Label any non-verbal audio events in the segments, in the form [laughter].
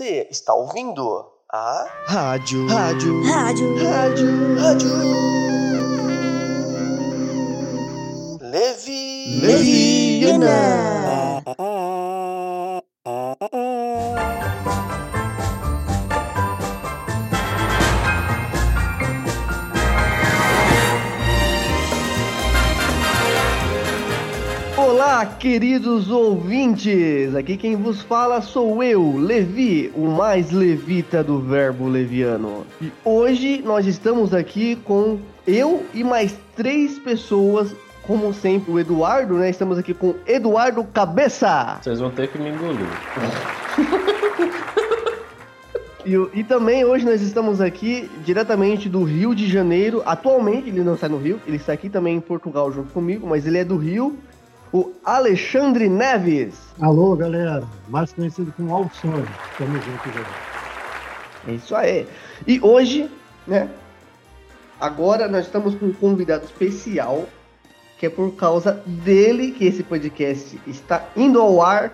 Você está ouvindo a Rádio. Rádio. Rádio. Rádio. Rádio. Levi. Leviana. Olá, queridos ouvintes! Aqui quem vos fala sou eu, Levi, o mais levita do verbo leviano. E hoje nós estamos aqui com eu e mais três pessoas, como sempre, o Eduardo, né? Estamos aqui com Eduardo Cabeça! Vocês vão ter que me engolir. [laughs] E, e também hoje nós estamos aqui diretamente do Rio de Janeiro. Atualmente ele não está no Rio, ele está aqui também em Portugal junto comigo, mas ele é do Rio. O Alexandre Neves. Alô, galera, mais conhecido como Alçone. Tamo junto, galera. É isso aí. E hoje, né? Agora nós estamos com um convidado especial, que é por causa dele que esse podcast está indo ao ar.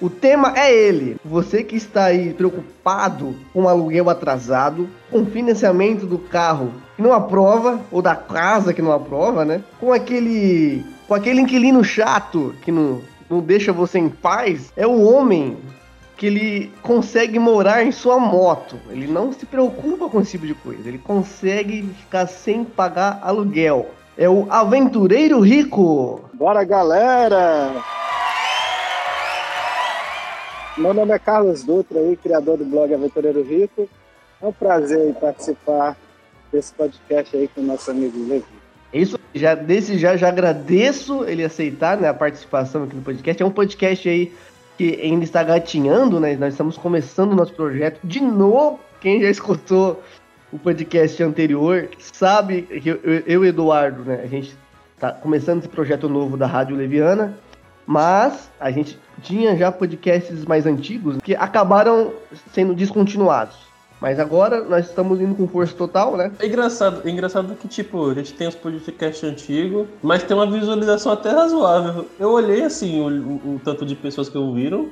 O tema é ele. Você que está aí preocupado com aluguel atrasado, com financiamento do carro que não aprova, ou da casa que não aprova, né? Com aquele. Com aquele inquilino chato que não, não deixa você em paz, é o homem que ele consegue morar em sua moto. Ele não se preocupa com esse tipo de coisa. Ele consegue ficar sem pagar aluguel. É o aventureiro rico. Bora, galera! Meu nome é Carlos Dutra, aí, criador do blog Aventureiro Rico. É um prazer participar desse podcast aí com o nosso amigo Levi. É Isso, já desse já já agradeço ele aceitar né, a participação aqui no podcast. É um podcast aí que ainda está gatinhando, né? Nós estamos começando o nosso projeto de novo. Quem já escutou o podcast anterior sabe que eu, e Eduardo, né? A gente tá começando esse projeto novo da Rádio Leviana, mas a gente tinha já podcasts mais antigos que acabaram sendo descontinuados. Mas agora nós estamos indo com força total, né? É engraçado, é engraçado que, tipo, a gente tem os podcasts antigos, mas tem uma visualização até razoável. Eu olhei, assim, o, o- o tanto de pessoas que ouviram,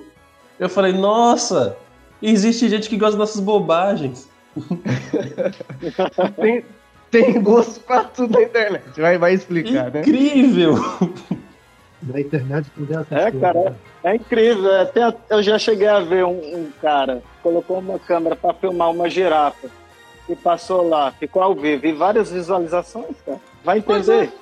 eu falei, nossa, existe gente que gosta dessas bobagens. [laughs] tem, tem gosto pra tudo na internet. Vai, vai explicar, né? Incrível! [laughs] Na internet tudo é essas É, coisas, cara. né? É incrível, é, tem a- eu já cheguei a ver um, um cara colocou uma câmera para filmar uma girafa e passou lá, ficou ao vivo e várias visualizações, cara. Vai entender?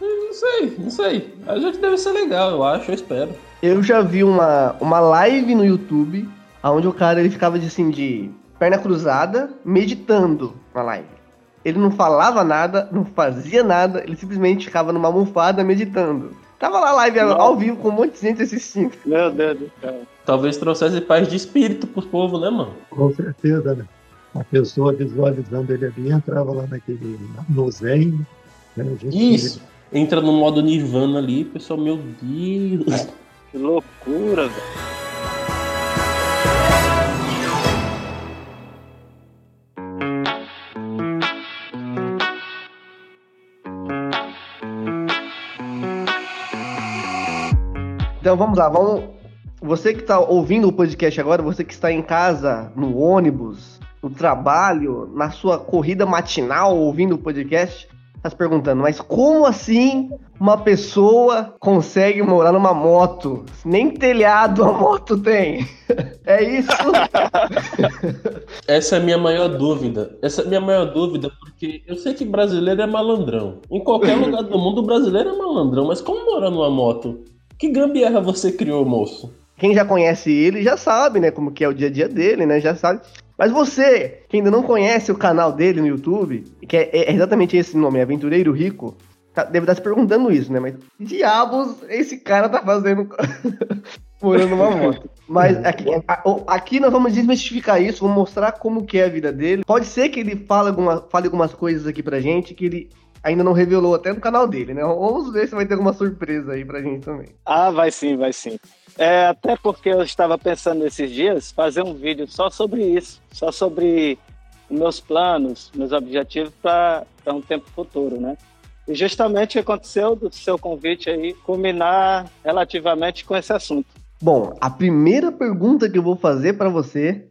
Não sei, não sei. A gente deve ser legal, eu acho, eu espero. Eu já vi uma, uma live no YouTube onde o cara ele ficava de, assim, de perna cruzada, meditando na live. Ele não falava nada, não fazia nada, ele simplesmente ficava numa almofada meditando. Tava lá live ao- ao vivo com um monte de gente assistindo. Meu Deus do céu. Talvez trouxesse paz de espírito pro povo, né, mano? Com certeza, né? A pessoa visualizando ele ali entrava lá naquele no Zen. Né, Isso. Entra no modo Nirvana ali, pessoal, meu Deus. Que loucura, velho. Então vamos lá, vamos. Você que está ouvindo o podcast agora, você que está em casa, no ônibus, no trabalho, na sua corrida matinal ouvindo o podcast, está se perguntando, mas como assim uma pessoa consegue morar numa moto? Nem telhado a moto tem. [laughs] É isso? Essa é a minha maior dúvida. Essa é a minha maior dúvida, porque eu sei que brasileiro é malandrão. Em qualquer lugar do mundo, o brasileiro é malandrão. Mas como morar numa moto? Que gambiarra você criou, moço? Quem já conhece ele já sabe, né, como que é o dia a dia dele, né, já sabe. Mas você, que ainda não conhece o canal dele no YouTube, que é, é exatamente esse nome, Aventureiro Rico, tá- deve estar se perguntando isso, né, mas diabos esse cara tá fazendo [laughs] morando numa moto? Mas aqui, a- o- aqui nós vamos desmistificar isso, vamos mostrar como que é a vida dele. Pode ser que ele fale, alguma, fale algumas coisas aqui pra gente que ele ainda não revelou até no canal dele, né? Vamos ver se vai ter alguma surpresa aí pra gente também. Ah, vai sim, vai sim. É, até porque eu estava pensando nesses dias fazer um vídeo só sobre isso, só sobre meus planos, meus objetivos para um tempo futuro, né? E justamente aconteceu do seu convite aí culminar relativamente com esse assunto. Bom, a primeira pergunta que eu vou fazer pra você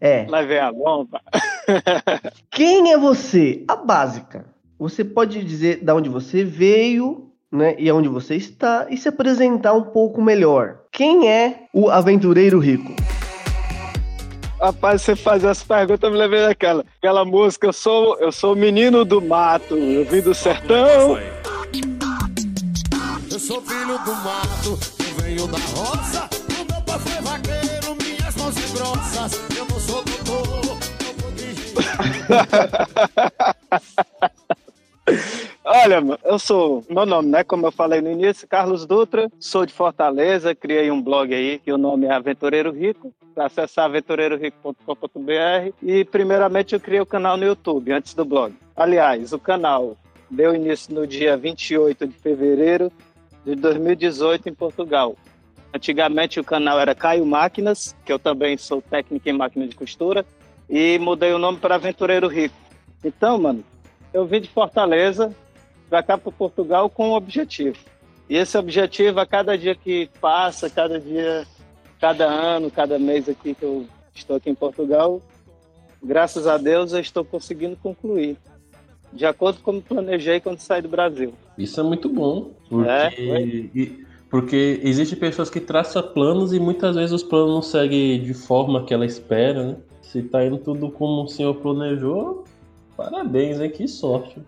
É. Lá vem a bomba. [laughs] Quem é você? A básica. Você pode dizer de onde você veio, né? E aonde você está e se apresentar um pouco melhor. Quem é o aventureiro rico? Rapaz, você faz as perguntas, eu me lembrei daquela. Aquela música, eu sou, eu sou o menino do mato, eu vim do sertão. Eu sou filho do mato, eu venho da roça. O meu pai foi vaqueiro, minhas mãos grossas. Eu não sou doutor, eu vou [laughs] Olha, eu sou. Meu nome, né? Como eu falei no início, Carlos Dutra, sou de Fortaleza, criei um blog aí, que o nome é Aventureiro Rico. Acessar aventureirorico.com.br. E, primeiramente, eu criei o canal no YouTube, antes do blog. Aliás, o canal deu início no dia 28 de fevereiro de 2018 em Portugal. Antigamente o canal era Caio Máquinas, que eu também sou técnico em máquina de costura, e mudei o nome para Aventureiro Rico. Então, mano, eu vim de Fortaleza para cá para Portugal com um objetivo. E esse objetivo, a cada dia que passa, cada dia, cada ano, cada mês aqui que eu estou aqui em Portugal, graças a Deus eu estou conseguindo concluir. De acordo com como planejei quando saí do Brasil. Isso é muito bom. Porque, É, porque existem pessoas que traçam planos e muitas vezes os planos não seguem de forma que ela espera, né? Se tá indo tudo como o senhor planejou, parabéns, hein? Que sorte.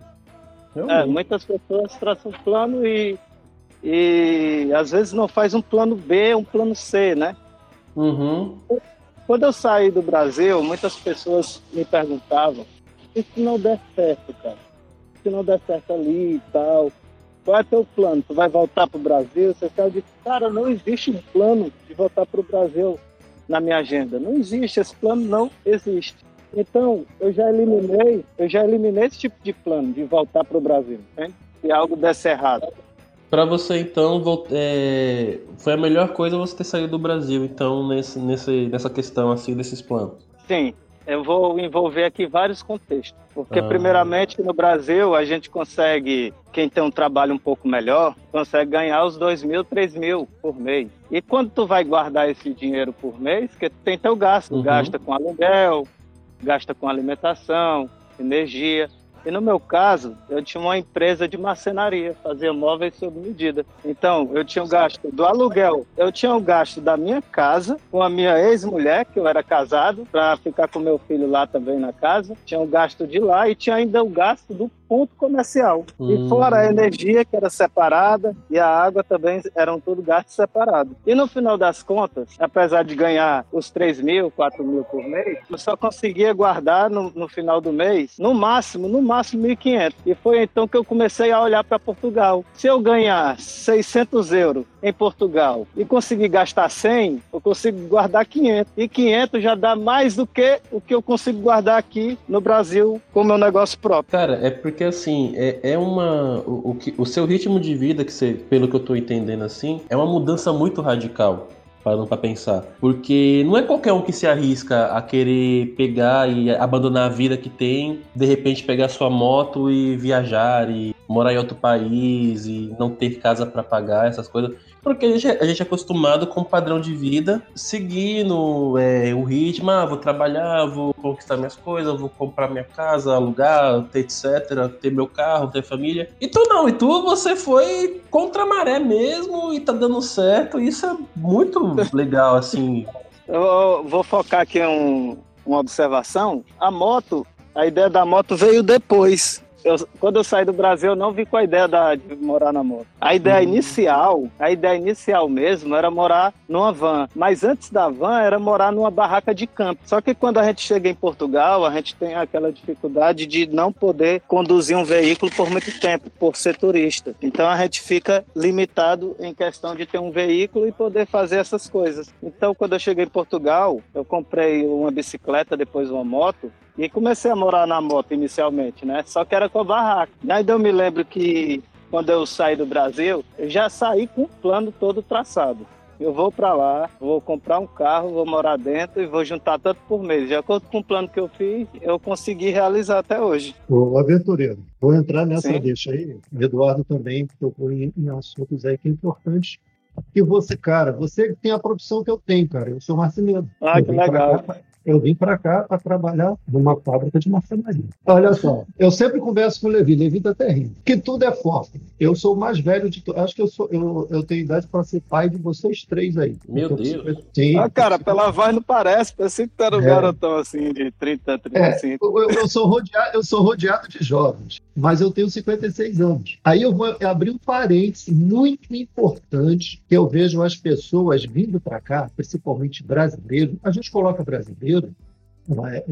É, muitas pessoas traçam um plano e, e às vezes não faz um plano B, um plano C, né? Uhum. Quando eu saí do Brasil, muitas pessoas me perguntavam: e se não der certo, cara? Se não der certo ali e tal, qual é teu plano? Tu vai voltar pro Brasil? Você quer? Cara, não existe um plano de voltar pro Brasil na minha agenda. Não existe, esse plano não existe. Então, eu já eliminei, eu já eliminei esse tipo de plano de voltar pro Brasil, né? Se algo desse errado. Pra você, então, é, foi a melhor coisa você ter saído do Brasil, então, nesse, nesse, nessa questão, assim, desses planos. Sim, eu vou envolver aqui vários contextos. Porque, Ah. primeiramente, no Brasil, a gente consegue, quem tem um trabalho um pouco melhor, consegue ganhar os 2 mil, 3 mil por mês. E quando tu vai guardar esse dinheiro por mês, que tem teu gasto, Uhum. gasta com aluguel, gasta com alimentação, energia. E no meu caso, eu tinha uma empresa de marcenaria, fazia móveis sob medida. Então, eu tinha o gasto do aluguel, eu tinha o gasto da minha casa, com a minha ex-mulher, que eu era casado, para ficar com meu filho lá também na casa. Tinha o gasto de lá e tinha ainda o gasto do ponto comercial. Hum. E fora a energia, que era separada, e a água também eram tudo gastos separados. E no final das contas, apesar de ganhar os 3 mil, 4 mil por mês, eu só conseguia guardar no, no final do mês, no máximo, no máximo 1.500. E foi então que eu comecei a olhar para Portugal. Se eu ganhar 600 euros em Portugal e conseguir gastar 100, eu consigo guardar 500. E 500 já dá mais do que o que eu consigo guardar aqui no Brasil com o meu negócio próprio. Cara, é porque assim, é, é uma. O, o, que, o seu ritmo de vida, que você, pelo que eu tô entendendo assim, é uma mudança muito radical. Parando pra pensar. Porque não é qualquer um que se arrisca a querer pegar e abandonar a vida que tem, de repente pegar sua moto e viajar e morar em outro país e não ter casa pra pagar, essas coisas. Porque a gente, é- a gente é acostumado com um padrão de vida seguindo é, o ritmo, ah, vou trabalhar, vou conquistar minhas coisas, vou comprar minha casa, alugar, ter etc, ter meu carro, ter família. E tu não, e tu você foi contra a maré mesmo e tá dando certo, e isso é muito [laughs] legal, assim. Eu vou focar aqui um, uma observação. A moto, a ideia da moto veio depois. Eu- quando eu saí do Brasil, eu não vi com a ideia da- de morar na moto. A ideia inicial, a ideia inicial mesmo era morar numa van. Mas antes da van era morar numa barraca de campo. Só que quando a gente chega em Portugal, a gente tem aquela dificuldade de não poder conduzir um veículo por muito tempo, por ser turista. Então a gente fica limitado em questão de ter um veículo e poder fazer essas coisas. Então quando eu cheguei em Portugal, eu comprei uma bicicleta, depois uma moto, e comecei a morar na moto inicialmente, né? Só que era com a barraca. Daí eu me lembro que quando eu saí do Brasil, eu já saí com o plano todo traçado. Eu vou para lá, vou comprar um carro, vou morar dentro e vou juntar tanto por mês. De acordo com o plano que eu fiz, eu consegui realizar até hoje. Ô, aventureiro, vou entrar nessa Sim. deixa aí. O Eduardo também tocou em, em assuntos aí que é importante. E você, cara, você tem a profissão que eu tenho, cara. Eu sou marceneiro. Ah, Eu que legal. cá Eu vim para cá para trabalhar numa fábrica de marcenaria. Olha só, eu sempre converso com o Levi, Levi tá até rindo, que tudo é foco. Eu sou o mais velho de todos. Acho que eu, sou, eu, eu tenho idade para ser pai de vocês três aí. Meu Então, Deus. Sim. Ah, cara, pela voz não parece. Pensei que tu era um É. garotão assim, de 30, 35. Eu, eu- eu sou rodeado, eu sou rodeado de jovens, mas eu tenho 56 anos. Aí eu vou abrir um parênteses muito importante que eu vejo as pessoas vindo para cá, principalmente brasileiros. A gente coloca brasileiro não é,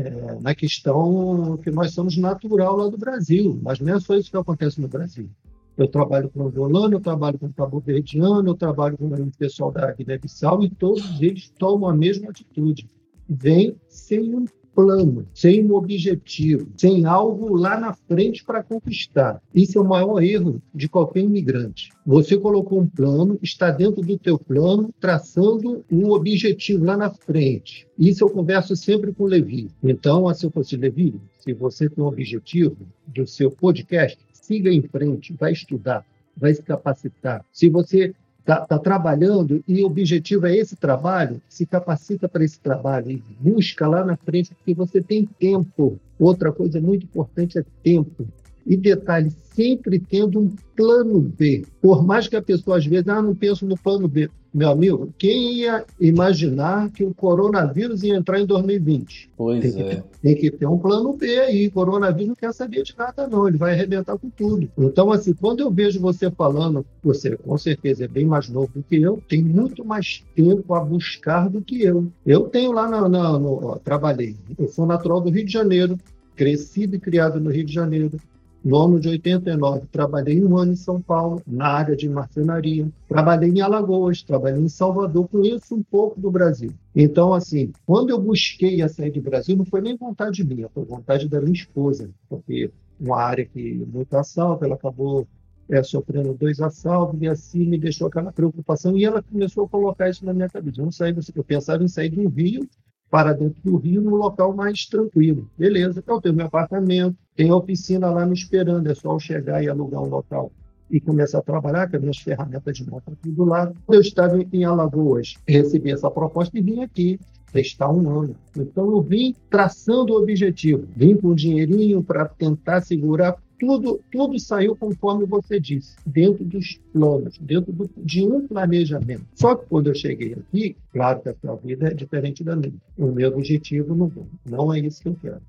na questão que nós somos natural lá do Brasil, mas não é só isso que acontece no Brasil. Eu trabalho com angolano, eu trabalho com cabo-verdiano, eu trabalho com o pessoal da Guiné-Bissau e todos eles tomam a mesma atitude. Vem sem um plano, sem um objetivo, sem algo lá na frente para conquistar. Isso é o maior erro de qualquer imigrante. Você colocou um plano, está dentro do teu plano, traçando um objetivo lá na frente. Isso eu converso sempre com o Levi. Então, se eu fosse Levi, se você tem um objetivo do seu podcast, siga em frente, vai estudar, vai se capacitar. Se você está trabalhando e o objetivo é esse trabalho, se capacita para esse trabalho e busca lá na frente, porque você tem tempo. Outra coisa muito importante é tempo. E detalhe, sempre tendo um plano B. Por mais que a pessoa às vezes, ah, não penso no plano B. Meu amigo, quem ia imaginar que o coronavírus ia entrar em 2020? Pois Tem que, é. ter, tem que ter um plano B aí. Coronavírus não quer saber de nada, não. Ele vai arrebentar com tudo. Então, assim, quando eu vejo você falando, você com certeza é bem mais novo do que eu, tem muito mais tempo a buscar do que eu. Eu tenho lá na, na- no. ó, trabalhei. Eu sou natural do Rio de Janeiro, crescido e criado no Rio de Janeiro. No ano de 89, trabalhei um ano em São Paulo, na área de marcenaria. Trabalhei em Alagoas, trabalhei em Salvador, conheço um pouco do Brasil. Então, assim, quando eu busquei a sair do Brasil, não foi nem vontade minha, foi vontade da minha esposa, porque uma área que muito assalto, ela acabou é, sofrendo dois assaltos e assim me deixou aquela preocupação e ela começou a colocar isso na minha cabeça. Eu, não saí, eu pensava em sair do Rio para dentro do Rio, num local mais tranquilo. Beleza, então eu tenho meu apartamento, tem a oficina lá me esperando, é só eu chegar e alugar um local e começar a trabalhar com as minhas ferramentas de moto aqui do lado. Eu estava em Alagoas, recebi essa proposta e vim aqui testar um ano. Então eu vim traçando o objetivo, vim com um dinheirinho para tentar segurar tudo, tudo saiu conforme você disse, dentro dos planos, dentro do- de um planejamento. Só que quando eu cheguei aqui, claro que a sua vida é diferente da minha. O meu objetivo não, não é isso que eu quero.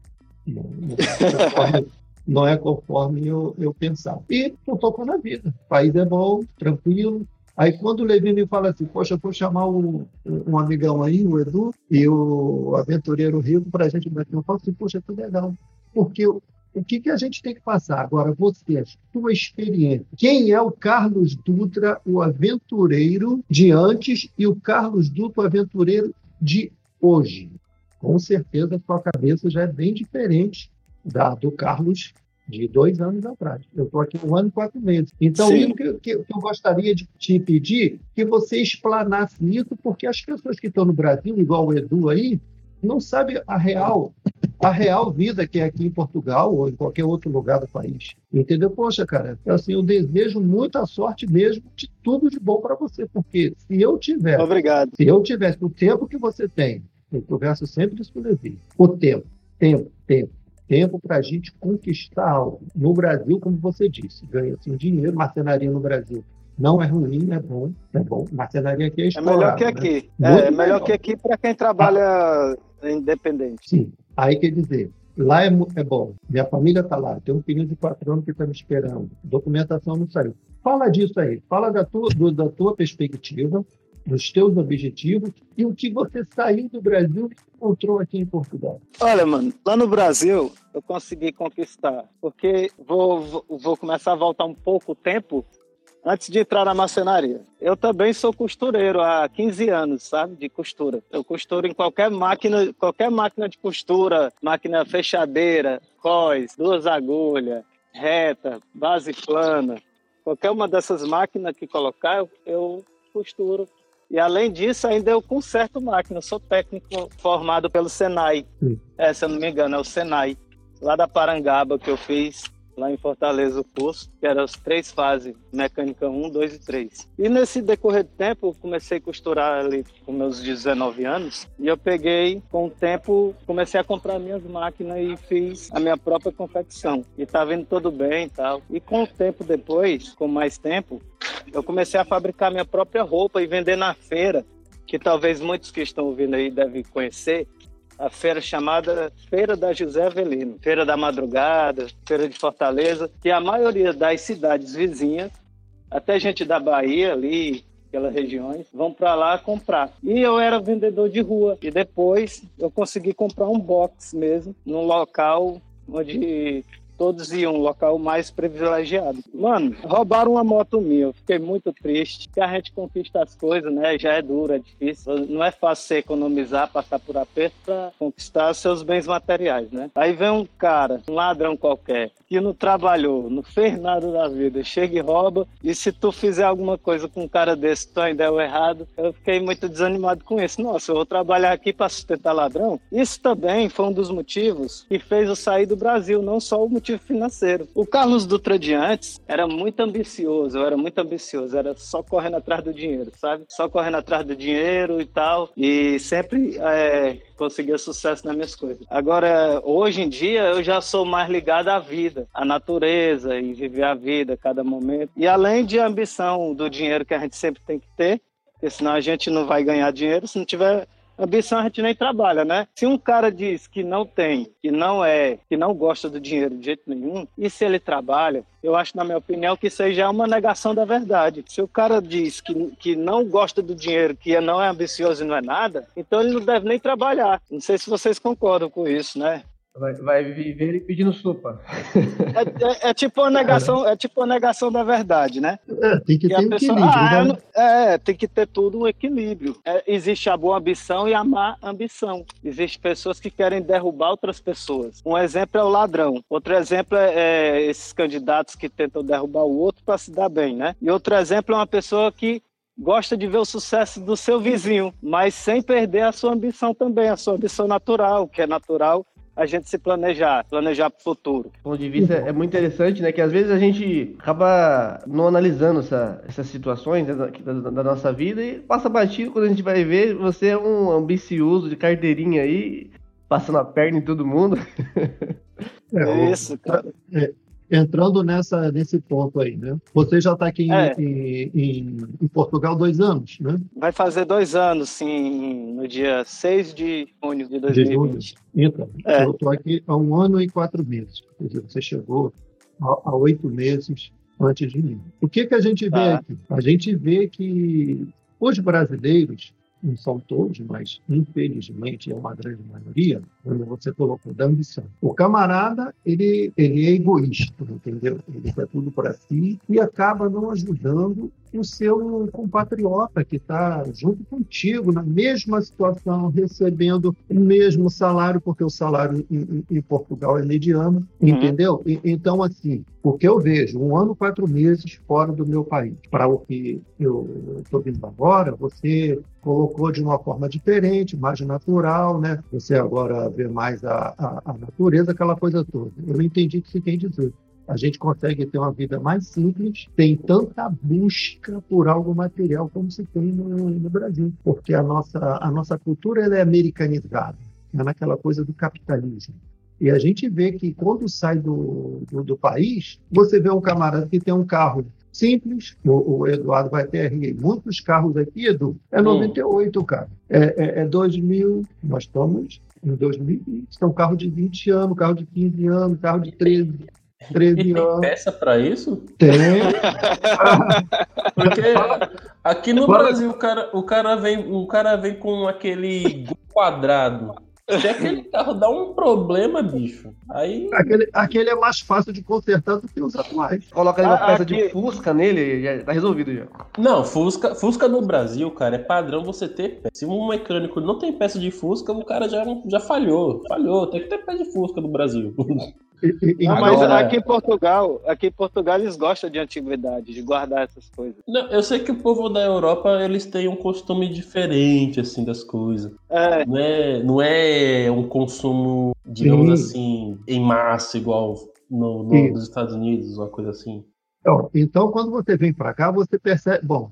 Não, não é conforme, [laughs] não é conforme eu, eu pensava. E não estou na vida. O país é bom, tranquilo. Aí quando o Levi me fala assim, poxa, eu vou chamar um, um amigão aí, o Edu, e o aventureiro Rico para a gente bater um papo, eu falo assim, poxa, que legal. Porque o que, que a gente tem que passar? Agora, você, a sua experiência. Quem é o Carlos Dutra, o aventureiro de antes, e o Carlos Dutra, o aventureiro de hoje? Com certeza, a sua cabeça já é bem diferente da do Carlos de dois anos atrás. Eu estou aqui um ano e quatro meses. Então, Sim. isso que, que- que eu gostaria de te pedir, que você explanasse isso, porque as pessoas que estão no Brasil, igual o Edu aí, não sabem a real a real vida que é aqui em Portugal ou em qualquer outro lugar do país. Entendeu? Poxa, cara, assim, eu desejo muita sorte mesmo, de tudo de bom para você, porque se eu tiver, Obrigado. se eu tivesse o tempo que você tem, eu converso sempre isso com o Levi, o tempo, tempo, tempo, tempo para a gente conquistar algo. No Brasil, como você disse, ganha-se um dinheiro, marcenaria no Brasil não é ruim, é bom, é bom. Marcenaria aqui é É explorada, melhor que né? aqui. Muito É, é melhor melhor. que aqui para quem trabalha independente. Sim. Aí quer dizer, lá é, é bom. Minha família está lá. Tem um filho de quatro anos que está me esperando. Documentação não saiu. Fala disso aí. Fala da tua, do- da tua perspectiva, dos teus objetivos e o que você saiu do Brasil e encontrou aqui em Portugal. Olha, mano, lá no Brasil eu consegui conquistar, porque vou, vou, vou começar a voltar um pouco o tempo antes de entrar na marcenaria. Eu também sou costureiro há 15 anos, sabe, de costura. Eu costuro em qualquer máquina, qualquer máquina de costura, máquina fechadeira, cós, duas agulhas, reta, base plana, qualquer uma dessas máquinas que colocar, eu, eu costuro. E além disso, ainda eu conserto máquina. Eu sou técnico formado pelo Senai. É, se eu não me engano, é o Senai, lá da Parangaba que eu fiz. Lá em Fortaleza o curso, que eram as três fases, mecânica 1, 2 e 3. E nesse decorrer do tempo, eu comecei a costurar ali com meus 19 anos, e eu peguei, com o tempo, comecei a comprar minhas máquinas e fiz a minha própria confecção. E tá vindo tudo bem e tal. E com o tempo depois, com mais tempo, eu comecei a fabricar minha própria roupa e vender na feira, que talvez muitos que estão ouvindo aí devem conhecer, a feira chamada Feira da José Avelino, Feira da Madrugada, Feira de Fortaleza, que a maioria das cidades vizinhas, até gente da Bahia ali, aquelas regiões, vão para lá comprar. E eu era vendedor de rua. E depois eu consegui comprar um box mesmo, num local onde todos iam um local mais privilegiado. Mano, roubaram uma moto minha, eu fiquei muito triste. Que a gente conquista as coisas, né? Já é duro, é difícil. Não é fácil você economizar, passar por aperto para conquistar seus bens materiais, né? Aí vem um cara, um ladrão qualquer, que não trabalhou, não fez nada da vida, chega e rouba. E se tu fizer alguma coisa com um cara desse, tu ainda é errado. Eu fiquei muito desanimado com isso. Nossa, eu vou trabalhar aqui para sustentar ladrão? Isso também foi um dos motivos que fez eu sair do Brasil, não só o motivo financeiro. O Carlos Dutra de antes era muito ambicioso, eu era muito ambicioso, era só correndo atrás do dinheiro, sabe? Só correndo atrás do dinheiro e tal. E sempre é, conseguia sucesso nas minhas coisas. Agora, hoje em dia, eu já sou mais ligado à vida, à natureza e viver a vida a cada momento. E além de ambição do dinheiro que a gente sempre tem que ter, porque senão a gente não vai ganhar dinheiro se não tiver ambição a gente nem trabalha, né? Se um cara diz que não tem, que não é, que não gosta do dinheiro de jeito nenhum, e se ele trabalha, eu acho, na minha opinião, que isso aí já é uma negação da verdade. Se o cara diz que, que não gosta do dinheiro, que não é ambicioso e não é nada, então ele não deve nem trabalhar. Não sei se vocês concordam com isso, né? Vai, vai viver pedindo sopa. É, é, é, tipo uma negação, é tipo uma negação da verdade, né? É, tem que, Que ter a um pessoa, equilíbrio. ah, né? é, é, tem que ter tudo um equilíbrio. É, existe a boa ambição e a má ambição. Existem pessoas que querem derrubar outras pessoas. Um exemplo é o ladrão. Outro exemplo é, é esses candidatos que tentam derrubar o outro para se dar bem, né? E outro exemplo é uma pessoa que gosta de ver o sucesso do seu vizinho, mas sem perder a sua ambição também, a sua ambição natural, que é natural a gente se planejar, planejar para o futuro. ponto de vista é muito interessante, né? Que às vezes a gente acaba não analisando essa- essas situações né, da, da- da nossa vida e passa batido quando a gente vai ver você é um ambicioso de carteirinha aí, passando a perna em todo mundo. É, Isso, cara. Entrando nessa, nesse ponto aí, né? Você já está aqui em, É. em- em- em Portugal dois anos, né? Vai fazer dois anos, sim, no dia 6 de junho de De 2020. Então, É. eu estou aqui há um ano e quatro meses. Quer dizer, você chegou há, há oito meses antes de mim. O que, que a gente vê Tá. aqui? A gente vê que os brasileiros, não são todos, mas infelizmente é uma grande maioria, como você colocou, da ambição. O camarada, ele, ele é egoísta, entendeu? Ele quer tudo para si e acaba não ajudando o seu compatriota que está junto contigo, na mesma situação, recebendo o mesmo salário, porque o salário em, em- Portugal é mediano, Uhum. entendeu? E- então, assim, o que eu vejo, um ano, quatro meses fora do meu país, para o que eu estou vindo agora, você colocou de uma forma diferente, mais natural, né? Você agora vê mais a, a, a natureza, aquela coisa toda. Eu entendi o que você quer dizer. A gente consegue ter uma vida mais simples, tem tanta busca por algo material como se tem no, no Brasil, porque a nossa, a nossa cultura ela é americanizada, é naquela coisa do capitalismo. E a gente vê que quando sai do, do, do país, você vê um camarada que tem um carro simples, o, o Eduardo vai ter muitos carros aqui, Edu, é Hum. 98, cara. É, é, é 2000, nós estamos em 2020, é um carro de 20 anos, carro de 15 anos, carro de 13, E 13 tem peça pra isso? Tem, Porque aqui no Fala. Brasil o cara, o cara vem, o cara vem com aquele quadrado. Se aquele carro dá um problema, bicho, aí aquele, aquele é mais fácil de consertar do que os atuais. Coloca ali uma Ah, peça aqui- de Fusca nele, já tá resolvido já. Não, Fusca, Fusca no Brasil, cara, é padrão você ter peça. Se um mecânico não tem peça de Fusca, o cara já, já falhou. Falhou, tem que ter peça de Fusca no Brasil. [laughs] E- e- e- Não, mas Agora- aqui em Portugal, aqui em Portugal eles gostam de antiguidade, de guardar essas coisas. Não, eu sei que o povo da Europa, eles têm um costume diferente, assim, das coisas. É, Não é, não é um consumo, digamos Sim. assim, em massa, igual no, no, nos Estados Unidos, uma coisa assim. Então, então, quando você vem para cá, você percebe, bom,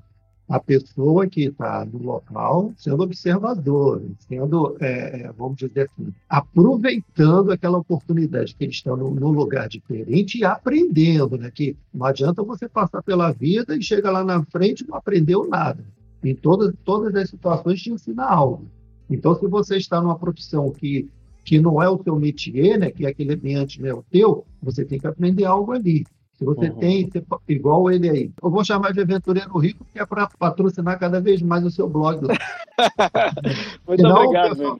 a pessoa que está no local sendo observador, sendo, é, é, vamos dizer assim, aproveitando aquela oportunidade que eles estão num, lugar diferente e aprendendo, né? Que não adianta você passar pela vida e chega lá na frente e não aprendeu nada. Em todas, todas as situações te ensina algo. Então, se você está numa profissão que, que não é o seu métier, né? Que aquele ambiente não é o teu, você tem que aprender algo ali. Se você Uhum. tem, você igual ele aí. Eu vou chamar de aventureiro rico, que é para patrocinar cada vez mais o seu blog. [laughs] Muito Senão, obrigado, pessoal.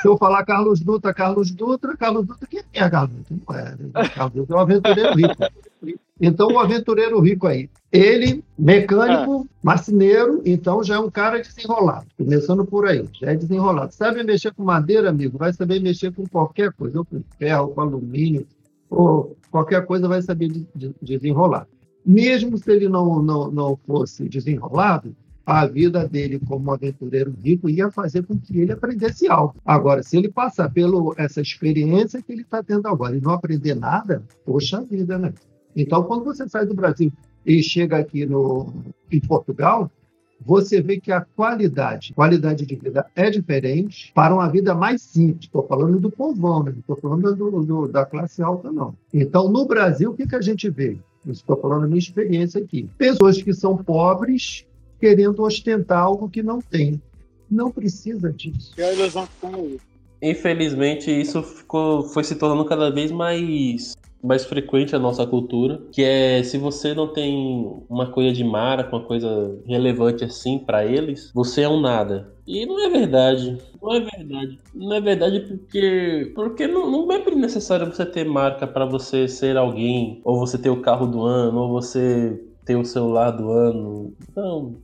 Se eu falar Carlos Dutra, Carlos Dutra, Carlos Dutra, quem é Carlos Dutra? Não é. né? Carlos Dutra é um aventureiro rico. Então, o aventureiro rico aí, ele, mecânico, marceneiro, então já é um cara desenrolado. Começando por aí, já é desenrolado. Sabe mexer com madeira, amigo? Vai saber mexer com qualquer coisa, ou com ferro, com alumínio, ou qualquer coisa vai saber de- de- desenrolar. Mesmo se ele não, não, não fosse desenrolado, a vida dele como aventureiro rico ia fazer com que ele aprendesse algo. Agora, se ele passar pela essa experiência que ele está tendo agora e não aprender nada, poxa vida, né? Então, quando você sai do Brasil e chega aqui no, em Portugal, você vê que a qualidade, qualidade de vida é diferente para uma vida mais simples. Estou falando do povão, né? não estou falando do- do- da classe alta, não. Então, no Brasil, o que, que a gente vê? Estou falando da minha experiência aqui. Pessoas que são pobres querendo ostentar algo que não tem. Não precisa disso. Que a ilusão que. Infelizmente, isso ficou, foi se tornando cada vez mais, mais frequente na nossa cultura, que é se você não tem uma coisa de marca, uma coisa relevante assim pra eles, você é um nada. E não é verdade. Não é verdade. Não é verdade porque porque não, não é necessário você ter marca pra você ser alguém, ou você ter o carro do ano, ou você ter o celular do ano. Não,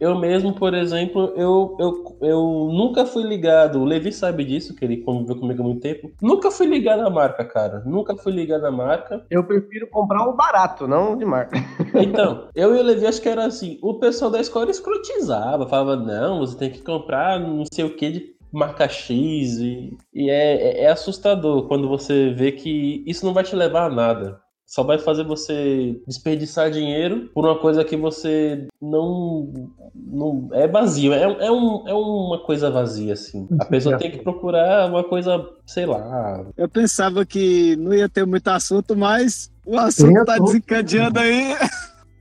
eu mesmo, por exemplo, eu, eu, eu nunca fui ligado. O Levi sabe disso, que ele conviveu comigo há muito tempo. Nunca fui ligado à marca, cara. Nunca fui ligado à marca. Eu prefiro comprar um barato, não de marca. [laughs] Então, eu e o Levi acho que era assim. O pessoal da escola escrotizava, falava, não, você tem que comprar não sei o que de marca X. E, e é, é, é assustador quando você vê que isso não vai te levar a nada. Só vai fazer você desperdiçar dinheiro por uma coisa que você não. não é vazio. É, é, um, é uma coisa vazia, assim. A pessoa tem que procurar uma coisa, sei lá. Eu pensava que não ia ter muito assunto, mas o assunto tá desencadeando aí.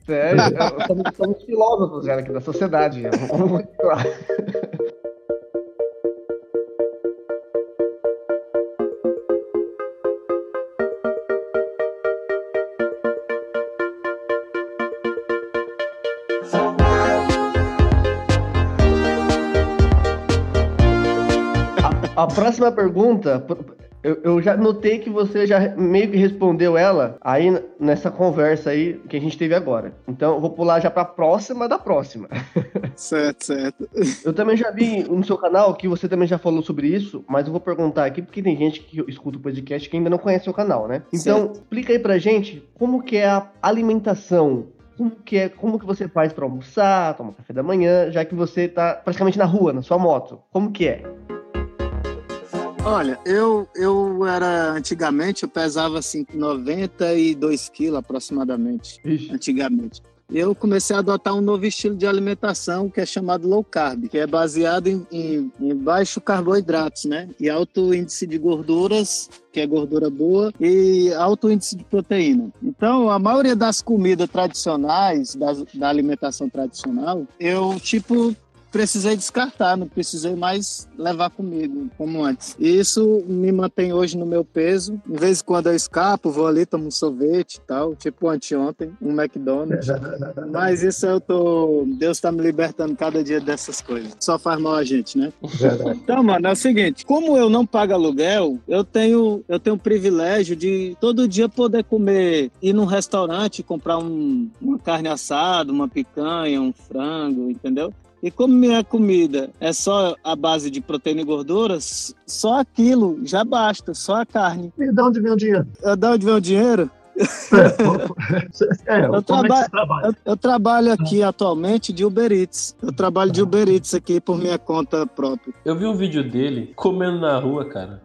Sério, eu- somos, somos filósofos, cara, aqui da sociedade. [laughs] Vamos continuar. A, a próxima pergunta, eu, eu já notei que você já meio que respondeu ela aí nessa conversa aí que a gente teve agora. Então eu vou pular já pra próxima da próxima. [laughs] Certo, certo. Eu também já vi no seu canal que você também já falou sobre isso, mas eu vou perguntar aqui porque tem gente que escuta o podcast que ainda não conhece o canal, né? Então, explica aí pra gente como que é a alimentação, como que é, como que você faz pra almoçar, tomar café da manhã, já que você tá praticamente na rua, na sua moto. Como que é? Olha, eu, eu era. Antigamente eu pesava assim 92 quilos aproximadamente. Vixe. Antigamente. Eu comecei a adotar um novo estilo de alimentação que é chamado low carb, que é baseado em, em, em baixo carboidratos, né? E alto índice de gorduras, que é gordura boa, e alto índice de proteína. Então, a maioria das comidas tradicionais, das, da alimentação tradicional, eu, tipo, precisei descartar, não precisei mais levar comigo, como antes. E isso me mantém hoje no meu peso. De vez em quando eu escapo, vou ali, tomo um sorvete e tal, tipo anteontem, um McDonald's. Mas isso eu tô. Deus tá me libertando cada dia dessas coisas. Só faz mal a gente, né? Verdade. [laughs] Então, mano, é o seguinte, como eu não pago aluguel, eu tenho eu tenho o privilégio de todo dia poder comer, ir num restaurante, comprar um, uma carne assada, uma picanha, um frango, entendeu? E como minha comida é só a base de proteína e gorduras, só aquilo já basta, só a carne. E de onde vem o dinheiro? Eu dá onde vem o dinheiro? É, Eu como é traba-? Eu, eu trabalho aqui atualmente de Uber Eats. Eu trabalho de Uber Eats aqui por minha conta própria. Eu vi um vídeo dele comendo na rua, cara.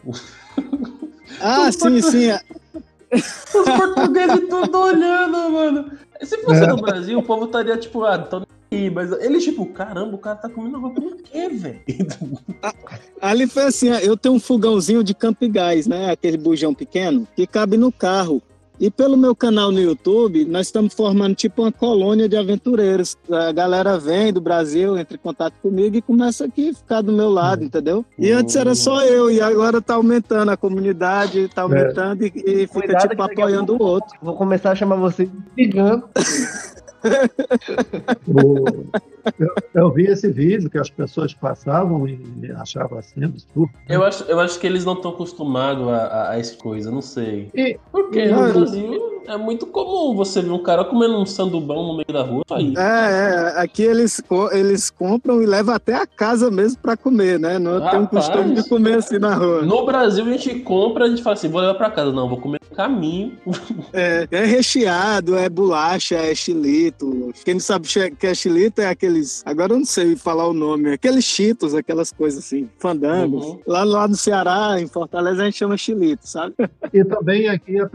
Ah, sim, sim. Os portugueses tudo olhando, mano. Se fosse É. no Brasil, o povo estaria tipo, ah, tô aí. Mas eles, tipo, caramba, o cara tá comendo roupa por quê, velho? Ali foi assim, eu tenho um fogãozinho de campo e gás, né? Aquele bujão pequeno, que cabe no carro. E pelo meu canal no YouTube, nós estamos formando tipo uma colônia de aventureiros. A galera vem do Brasil, entra em contato comigo e começa aqui a ficar do meu lado, entendeu? E antes era só eu, e agora tá aumentando a comunidade, tá aumentando e, e fica Cuidado tipo apoiando o outro. Vou começar a chamar você de cigano. [laughs] [laughs] O- eu, eu vi esse vídeo que as pessoas passavam e achavam assim absurdo. Eu acho, eu acho que eles não estão acostumados a, a, a essa coisa, não sei. E- Porque Não, no Brasil é muito comum você ver um cara comendo um sandubão no meio da rua. Aí. É, é, aqui eles, eles compram e levam até a casa mesmo pra comer, né? Não tem um Rapaz. costume de comer assim na rua. No Brasil a gente compra, a gente fala assim, vou levar pra casa. Não, vou comer no caminho. [laughs] É, é recheado, é bolacha, é chilito. Quem não sabe que é chilito é aqueles. Agora eu não sei falar o nome. Aqueles chitos, aquelas coisas assim, fandangos. Uhum. Lá, lá no Ceará, em Fortaleza, a gente chama chilito, sabe? E também aqui eu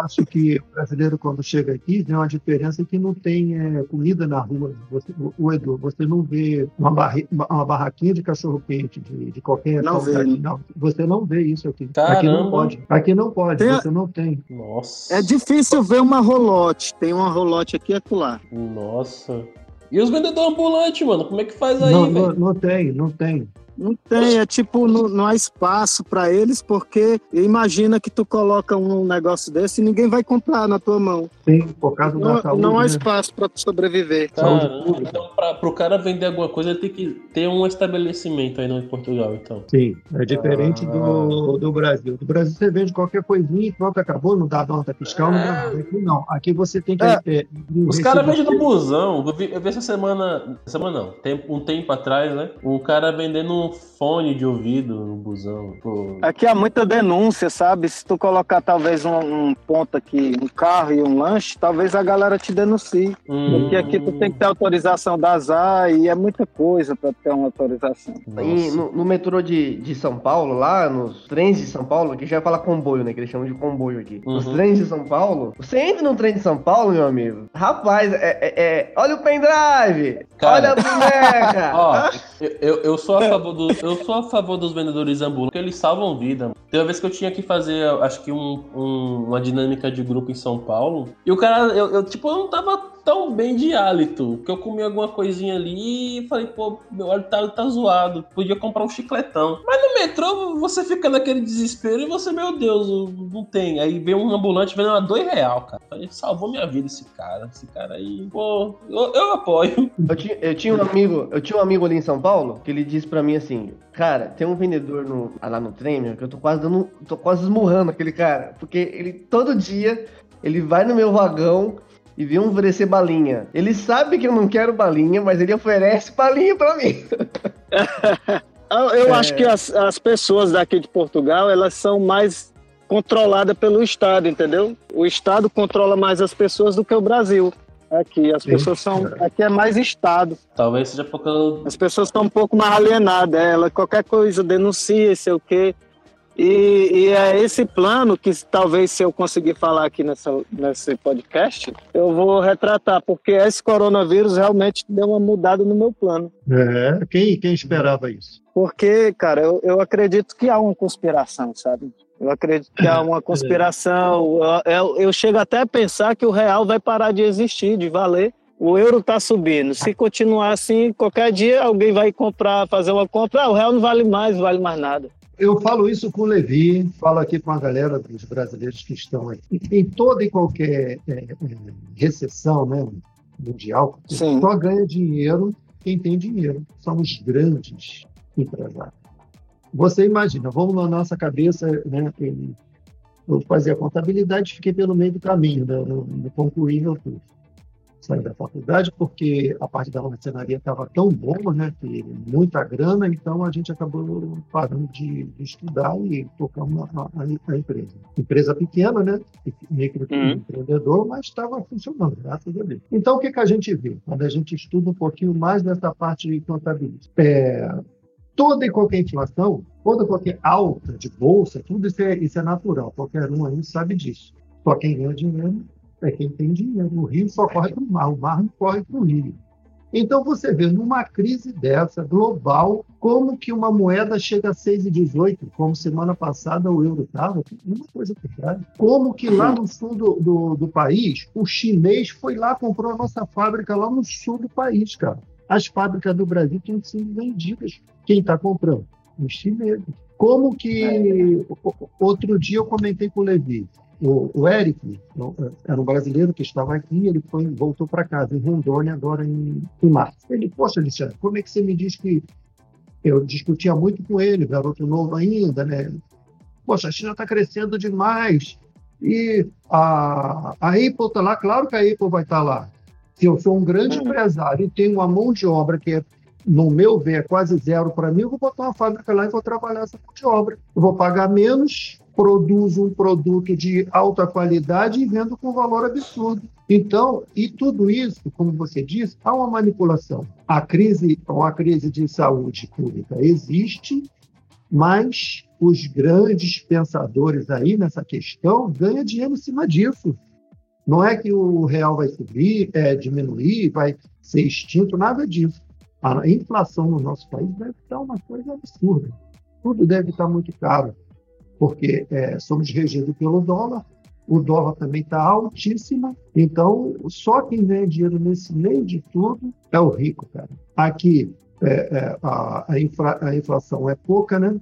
acho que o brasileiro, quando chega aqui, tem uma diferença que não tem é, comida na rua. Você, o, Edu, você não vê uma, barri- uma- barraquinha de cachorro-quente de, de qualquer Não vê, né? Não, você não vê isso aqui. Aqui Caramba. não pode. Aqui não pode, Tem a- você não tem. Nossa. É difícil ver uma rolote. Tem uma rolote aqui e acolá. Nossa. E os vendedores ambulantes, mano? Como é que faz aí, não, não, velho? não tem, não tem. Não tem, é tipo, não, não há espaço pra eles, porque imagina que tu coloca um negócio desse e ninguém vai comprar na tua mão. Tem, por causa da Não, saúde. não há né? espaço pra tu sobreviver. saúde Caramba, pública. então pra, pro cara vender alguma coisa, ele tem que ter um estabelecimento aí no em Portugal, então. Sim, é diferente Ah. do, do Brasil. Do Brasil você vende qualquer coisinha e pronto, acabou, não dá nota fiscal, não dá nada. Aqui não. Aqui você tem que. É. é, Os caras vendem no busão. Eu vi, eu vi essa semana. Semana não, tempo, um tempo atrás, né? Um cara vendendo um fone de ouvido no busão. Pô. Aqui há muita denúncia, sabe? Se tu colocar talvez um, um ponto aqui, um carro e um lanche, talvez a galera te denuncie. Hum, Porque aqui tu tem que ter autorização da ZA e é muita coisa pra ter uma autorização. E no, no metrô de, de São Paulo, lá nos trens de São Paulo, que já fala comboio, né? Que eles chamam de comboio aqui. Nos Uhum. trens de São Paulo, você entra no trem de São Paulo, meu amigo. Rapaz, é, é- é- olha o pendrive! Cara. olha a boneca! [laughs] Ó, eu, eu- eu sou a favor [laughs] eu sou a favor dos vendedores ambulantes, porque eles salvam vida. Tem uma vez que eu tinha que fazer, acho que um- um- uma dinâmica de grupo em São Paulo, e o cara, eu, eu, tipo, eu não tava tão bem de hálito, que eu comi alguma coisinha ali e falei, pô, meu hálito tá, tá zoado, podia comprar um chicletão. Mas no metrô você fica naquele desespero e você, meu Deus, não tem. Aí vem um ambulante vendendo a dois real, cara. Falei, salvou minha vida esse cara, esse cara aí, pô, eu, eu apoio. Eu tinha, eu tinha um amigo, eu tinha um amigo ali em São Paulo que ele disse pra mim assim, cara, tem um vendedor no- lá no trem, meu, que eu tô quase dando, tô quase esmurrando aquele cara, porque ele todo dia ele vai no meu vagão e vem oferecer balinha. Ele sabe que eu não quero balinha, mas ele oferece balinha pra mim. [laughs] Eu, eu É. acho que as, as pessoas daqui de Portugal, elas são mais controladas pelo Estado, entendeu? O Estado controla mais as pessoas do que o Brasil. Aqui, as pessoas são. Aqui é mais Estado. Talvez seja porque eu As pessoas estão um pouco mais alienadas. Ela, qualquer coisa denuncia, sei o quê. E, e é esse plano que talvez se eu conseguir falar aqui nessa, nesse podcast, eu vou retratar, porque esse coronavírus realmente deu uma mudada no meu plano. É, quem, quem esperava isso? Porque, cara, eu, eu acredito que há uma conspiração, sabe? Eu acredito que há uma [laughs] conspiração. Eu, eu, eu chego até a pensar que o real vai parar de existir, de valer. O euro está subindo. Se continuar assim, qualquer dia alguém vai comprar, fazer uma compra. Ah, o real não vale mais, não vale mais nada. Eu falo isso com o Levi, falo aqui com a galera dos brasileiros que estão aí. Em toda e qualquer é, é, recessão né, mundial, Sim. só ganha dinheiro quem tem dinheiro. São os grandes empresários. Você imagina, vamos na nossa cabeça, né, eu fazia a contabilidade fiquei pelo meio do caminho, né, não, não concluí meu curso. Saí da faculdade porque a parte da marcenaria estava tão boa, né, que muita grana, então a gente acabou parando de, de estudar e tocamos a, a- a empresa. Empresa pequena, né, microempreendedor, mas estava funcionando, graças a Deus. Então o que, que a gente vê quando a gente estuda um pouquinho mais dessa parte de contabilidade? É, toda e qualquer inflação, toda e qualquer alta de bolsa, tudo isso é, isso é natural, qualquer um aí sabe disso. Só quem ganha dinheiro é quem tem dinheiro. O rio só corre para o mar, o mar não corre para o rio. Então você vê numa crise dessa global, como que uma moeda chega a 6,18, como semana passada o euro estava, uma coisa verdade. Como que lá no sul do, do, do, país, o chinês foi lá, comprou a nossa fábrica lá no sul do país, cara. As fábricas do Brasil tinham sido vendidas. Quem está comprando? Os chineses. Como que outro dia eu comentei com o Levi, o, o Eric, era um brasileiro que estava aqui, ele foi, voltou para casa, em Rondônia, agora em, em março. Ele, poxa, Alexandre, como é que você me diz que. Eu discutia muito com ele, garoto novo ainda, né? Poxa, a China está crescendo demais. E a, a Apple está lá, claro que a Apple vai estar tá lá. Se eu sou um grande empresário e tenho uma mão de obra que é no meu ver, é quase zero para mim, eu vou botar uma fábrica lá e vou trabalhar essa mão de obra. Eu vou pagar menos produzo um produto de alta qualidade e vendo com valor absurdo. Então, e tudo isso, como você disse, há uma manipulação. A crise, a crise de saúde pública existe, mas os grandes pensadores aí nessa questão ganham dinheiro em cima disso. Não é que o real vai subir, é, diminuir, vai ser extinto, nada disso. A inflação no nosso país deve estar uma coisa absurda. Tudo deve estar muito caro porque é, somos regidos pelo dólar, o dólar também está altíssimo, então só quem ganha dinheiro nesse meio de tudo é o rico, cara. Aqui é, é, a, a, infla, a, inflação é pouca, né?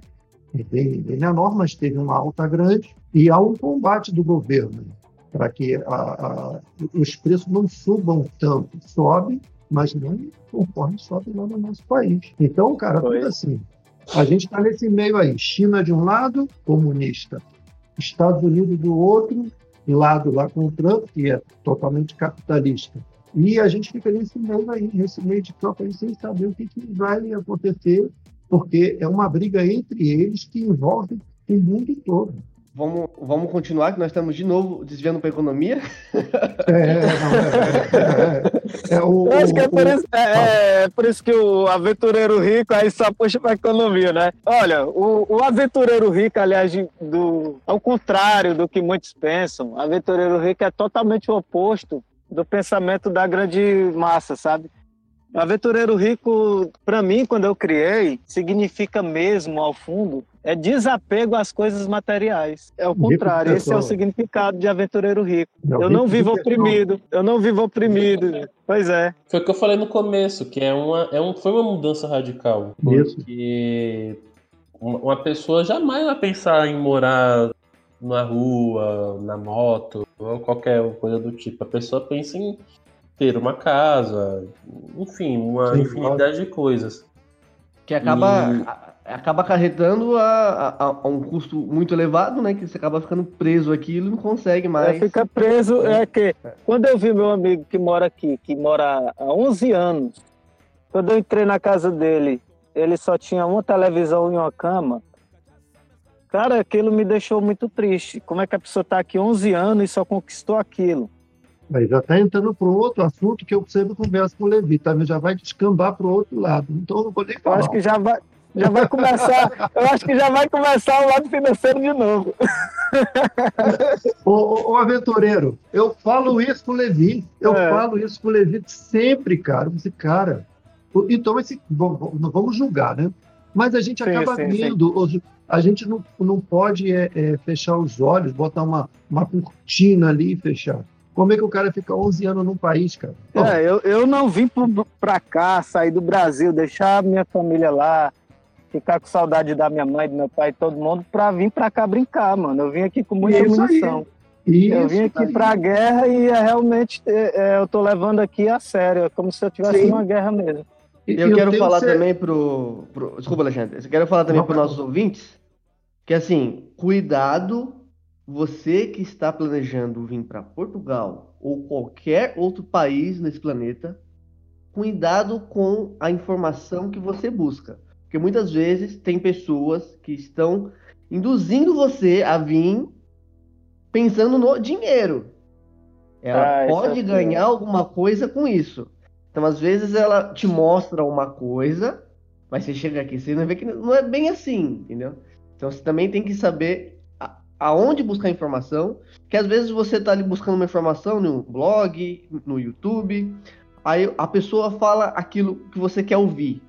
É bem, bem menor, mas teve uma alta grande, e há um combate do governo para que a, os preços não subam tanto. Sobe, mas não conforme sobe lá no nosso país. Então, cara, Foi. tudo assim. A gente está nesse meio aí. China de um lado, comunista. Estados Unidos do outro, lado lá com o Trump, que é totalmente capitalista. E a gente fica nesse meio aí, nesse meio de troca aí, sem saber o que, que vai acontecer, porque é uma briga entre eles que envolve o mundo todo. Vamos, vamos continuar, que nós estamos de novo desviando para a economia. É, é, é, é, o, acho que é por, isso, é, é por isso que o aventureiro rico aí só puxa para economia, né? Olha, o, o aventureiro rico, aliás, do, ao contrário do que muitos pensam, o aventureiro rico é totalmente o oposto do pensamento da grande massa, sabe? Aventureiro rico, para mim, quando eu criei, significa mesmo, ao fundo, é desapego às coisas materiais. É o contrário, esse é o significado de aventureiro rico. Não, eu não vivo oprimido, eu não vivo oprimido. Pois é. Foi o que eu falei no começo, que é uma, é um, foi uma mudança radical. Porque uma pessoa jamais vai pensar em morar na rua, na moto, ou qualquer coisa do tipo. A pessoa pensa em ter uma casa, enfim, uma Sim, infinidade de coisas. Que acaba acaba acarretando a, a, a, um custo muito elevado, né? Que você acaba ficando preso aqui e não consegue mais. É, fica preso, é que quando eu vi meu amigo que mora aqui, que mora há 11 anos, quando eu entrei na casa dele, ele só tinha uma televisão e uma cama. Cara, aquilo me deixou muito triste. Como é que a pessoa está aqui 11 anos e só conquistou aquilo? Mas já está entrando para um outro assunto que eu sempre converso com o Levi, tá? já vai descambar para o outro lado. Então não vou nem falar. Eu acho que já vai, já vai começar, eu acho que já vai começar o lado financeiro de novo. ô, ô, ô, aventureiro, eu falo isso com o Levi, eu é. falo isso com o Levi sempre, cara. Esse cara. Então, esse, não vamos julgar, né? Mas a gente sim, acaba sim, vendo, sim. a gente não, não pode é, é, fechar os olhos, botar uma, uma cortina ali e fechar. Como é que o cara fica 11 anos num país, cara? É, eu, eu não vim para cá, sair do Brasil, deixar minha família lá, ficar com saudade da minha mãe, do meu pai, todo mundo, pra vir pra cá brincar, mano. Eu vim aqui com muita Isso munição. Isso eu vim aqui aí. pra guerra e é, realmente é, é, eu tô levando aqui a sério, é como se eu tivesse uma guerra mesmo. Eu, eu quero falar ser... também pro, pro, Desculpa, Alexandre. Eu quero falar também para os nossos ouvintes que, assim, cuidado você que está planejando vir para Portugal ou qualquer outro país nesse planeta, cuidado com a informação que você busca. Porque muitas vezes tem pessoas que estão induzindo você a vir pensando no dinheiro. Ela ah, pode ganhar alguma coisa com isso. Então, às vezes, ela te mostra uma coisa, mas você chega aqui, você não vê que não é bem assim, entendeu? Então, você também tem que saber aonde buscar informação, que às vezes você tá ali buscando uma informação no blog, no YouTube, aí a pessoa fala aquilo que você quer ouvir.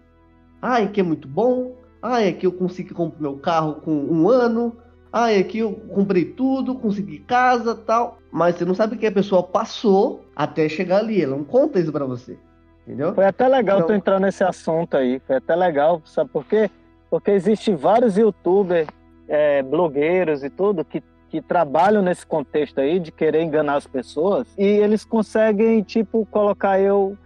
Ah, aqui é muito bom. Ah, aqui eu consegui comprar meu carro com um ano. Ah, aqui eu comprei tudo, consegui casa, tal. Mas você não sabe o que a pessoa passou até chegar ali. Ela não conta isso para você. Entendeu? Foi até legal Então- tu entrar nesse assunto aí. Foi até legal, sabe por quê? Porque existe vários youtubers, é, blogueiros e tudo que, que trabalham nesse contexto aí de querer enganar as pessoas e eles conseguem, tipo, colocar eu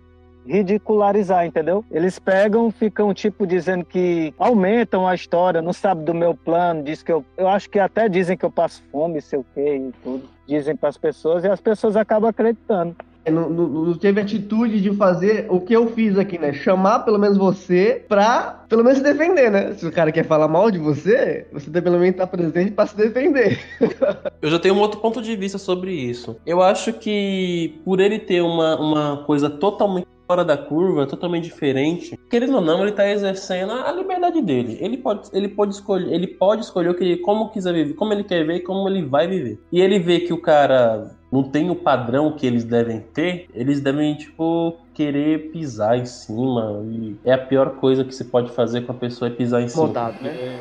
ridicularizar, entendeu? Eles pegam, ficam tipo dizendo que aumentam a história, não sabe do meu plano, diz que eu, eu acho que até dizem que eu passo fome, sei o quê e tudo. Dizem para as pessoas e as pessoas acabam acreditando. Não, não- não teve atitude de fazer o que eu fiz aqui, né? Chamar pelo menos você pra pelo menos se defender, né? Se o cara quer falar mal de você, você pelo menos estar presente pra se defender. [laughs] Eu já tenho um outro ponto de vista sobre isso. Eu acho que por ele ter uma, uma coisa totalmente fora da curva, totalmente diferente, querendo ou não, ele tá exercendo a liberdade dele. Ele pode, ele pode escolher, ele pode escolher o que como quiser viver, como ele quer ver e como ele vai viver. E ele vê que o cara não tem o padrão que eles devem ter, eles devem, tipo, querer pisar em cima. E é a pior coisa que você pode fazer com a pessoa é pisar em cima. Montado, né?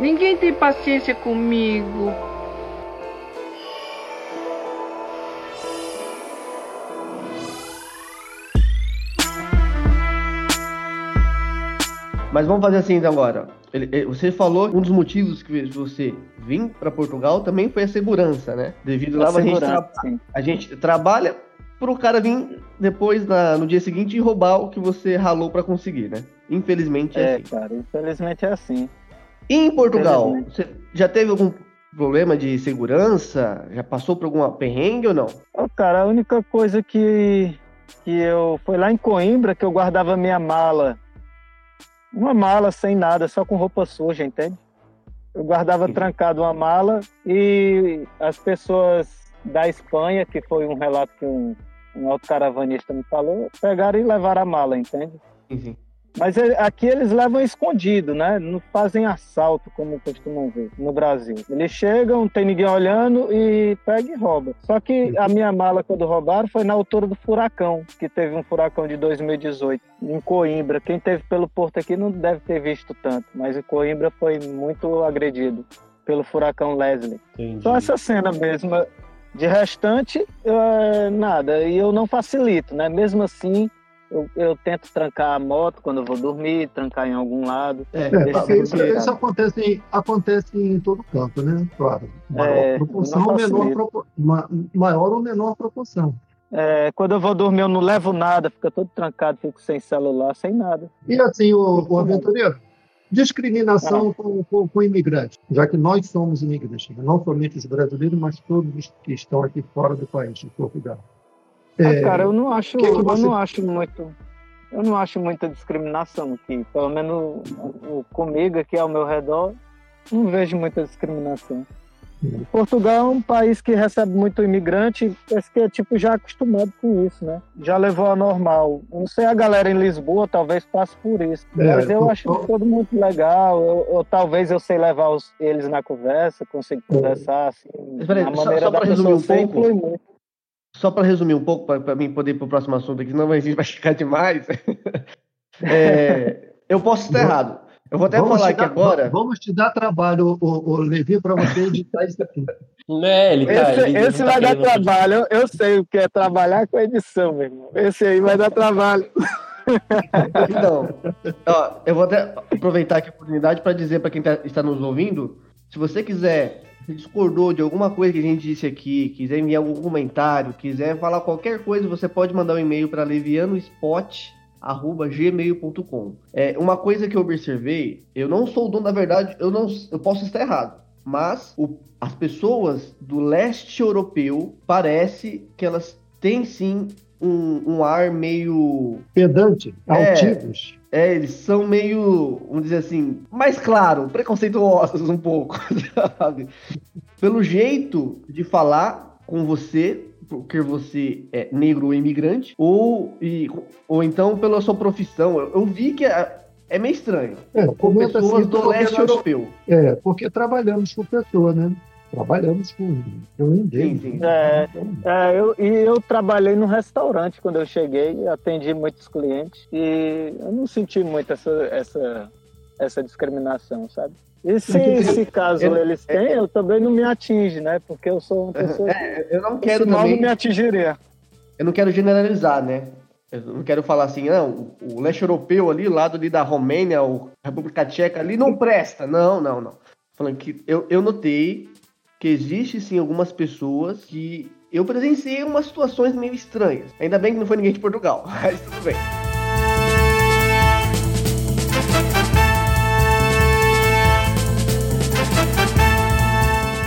Ninguém tem paciência comigo. Mas vamos fazer assim então agora. Ele- ele- você falou que um dos motivos que você vir para Portugal também foi a segurança, né? Devido lá A a gente, tra- sim. a gente trabalha pro cara vir depois na- no dia seguinte e roubar o que você ralou para conseguir, né? Infelizmente é, É, assim. cara, infelizmente é assim. E em Portugal, você já teve algum problema de segurança? Já passou por alguma perrengue ou não? Ô, cara, a única coisa que, que eu. Foi lá em Coimbra que eu guardava minha mala. Uma mala sem nada, só com roupa suja, entende? Eu guardava trancado uma mala e as pessoas da Espanha, que foi um relato que um, um autocaravanista me falou, pegaram e levaram a mala, entende? Enfim. Mas é- aqui eles levam escondido, né? Não fazem assalto, como costumam ver no Brasil. Eles chegam, tem ninguém olhando e pega e rouba. Só que a minha mala, quando roubaram, foi na altura do furacão, que teve um furacão de 2018, em Coimbra. Quem teve pelo porto aqui não deve ter visto tanto, mas em Coimbra foi muito agredido pelo furacão Leslie. Entendi. Só essa cena mesmo. De restante, é, nada. E eu não facilito, né? Mesmo assim, eu, eu tento trancar a moto quando eu vou dormir, trancar em algum lado. É, eu isso, isso acontece, em, acontece em todo canto, né? Claro. Maior É, proporção, menor, facilita. propo- ma- maior ou menor proporção. É, quando eu vou dormir, eu não levo nada, fica todo trancado, fico sem celular, sem nada. E assim, o, o aventureiro, discriminação com, com, com imigrantes, já que nós somos imigrantes, não somente os brasileiros, mas todos os que estão aqui fora do país, de Portugal. Ah, É, cara, eu não acho, que que eu você- não acho muito, eu não acho muita discriminação aqui. Pelo menos o- comigo aqui ao meu redor, não vejo muita discriminação. Hum. Portugal é um país que recebe muito imigrante, parece que é tipo já acostumado com isso, né? Já levou a normal. Eu não sei a galera em Lisboa, talvez passe por isso. É, mas eu eu- acho todo muito legal. Eu, eu- talvez eu sei levar os- eles na conversa, consigo conversar assim. Mas peraí, a só- maneira só da pra resumir pessoa um pouco, muito. Só para resumir um pouco, para mim poder ir pro próximo assunto aqui, senão a gente [laughs] vai ficar demais. É, eu posso estar errado. Eu vou até vamos falar te aqui dar- agora. Vamos te dar trabalho, o, o Levi, para você editar isso aqui. Né, ele tá, Esse, ele não esse tá vai dar trabalho. Eu, eu sei o que é trabalhar com edição, meu irmão. Esse aí vai dar trabalho. [laughs] Então, ó, eu vou até aproveitar aqui a oportunidade para dizer para quem tá- está nos ouvindo, se você quiser, se discordou de alguma coisa que a gente disse aqui, quiser enviar algum comentário, quiser falar qualquer coisa, você pode mandar um e-mail para levianospot@gmail.com. É, uma coisa que eu observei, eu não sou o dono da verdade, eu não, eu posso estar errado. Mas o- as pessoas do leste europeu parece que elas têm sim um, um ar meio Pedante, É. altivos. é, eles são meio, vamos dizer assim, mais claro, preconceituosos um pouco, [laughs] sabe? Pelo jeito de falar com você, porque você é negro ou imigrante, ou, e, ou então pela sua profissão. Eu, eu vi que a- é meio estranho. É, Com comenta pessoas assim, do leste nós- europeu. É, porque trabalhamos com pessoa, né? Trabalhamos com, com ninguém. Sim, sim. É, é, eu, e eu trabalhei no restaurante quando eu cheguei, atendi muitos clientes e eu não senti muito essa, essa, essa discriminação, sabe? E se, se caso Eu- eles têm, eu também não me atinge, né? Porque eu sou uma pessoa que É, eu não esse quero mal também. não me atingiria. Eu não quero generalizar, né? Eu não quero falar assim, não, o leste europeu ali, lado ali da Romênia, ou República Tcheca ali, não presta. Não, não, não. Falando que eu, eu notei que existe sim algumas pessoas que eu presenciei umas situações meio estranhas. Ainda bem que não foi ninguém de Portugal, [laughs] mas tudo bem.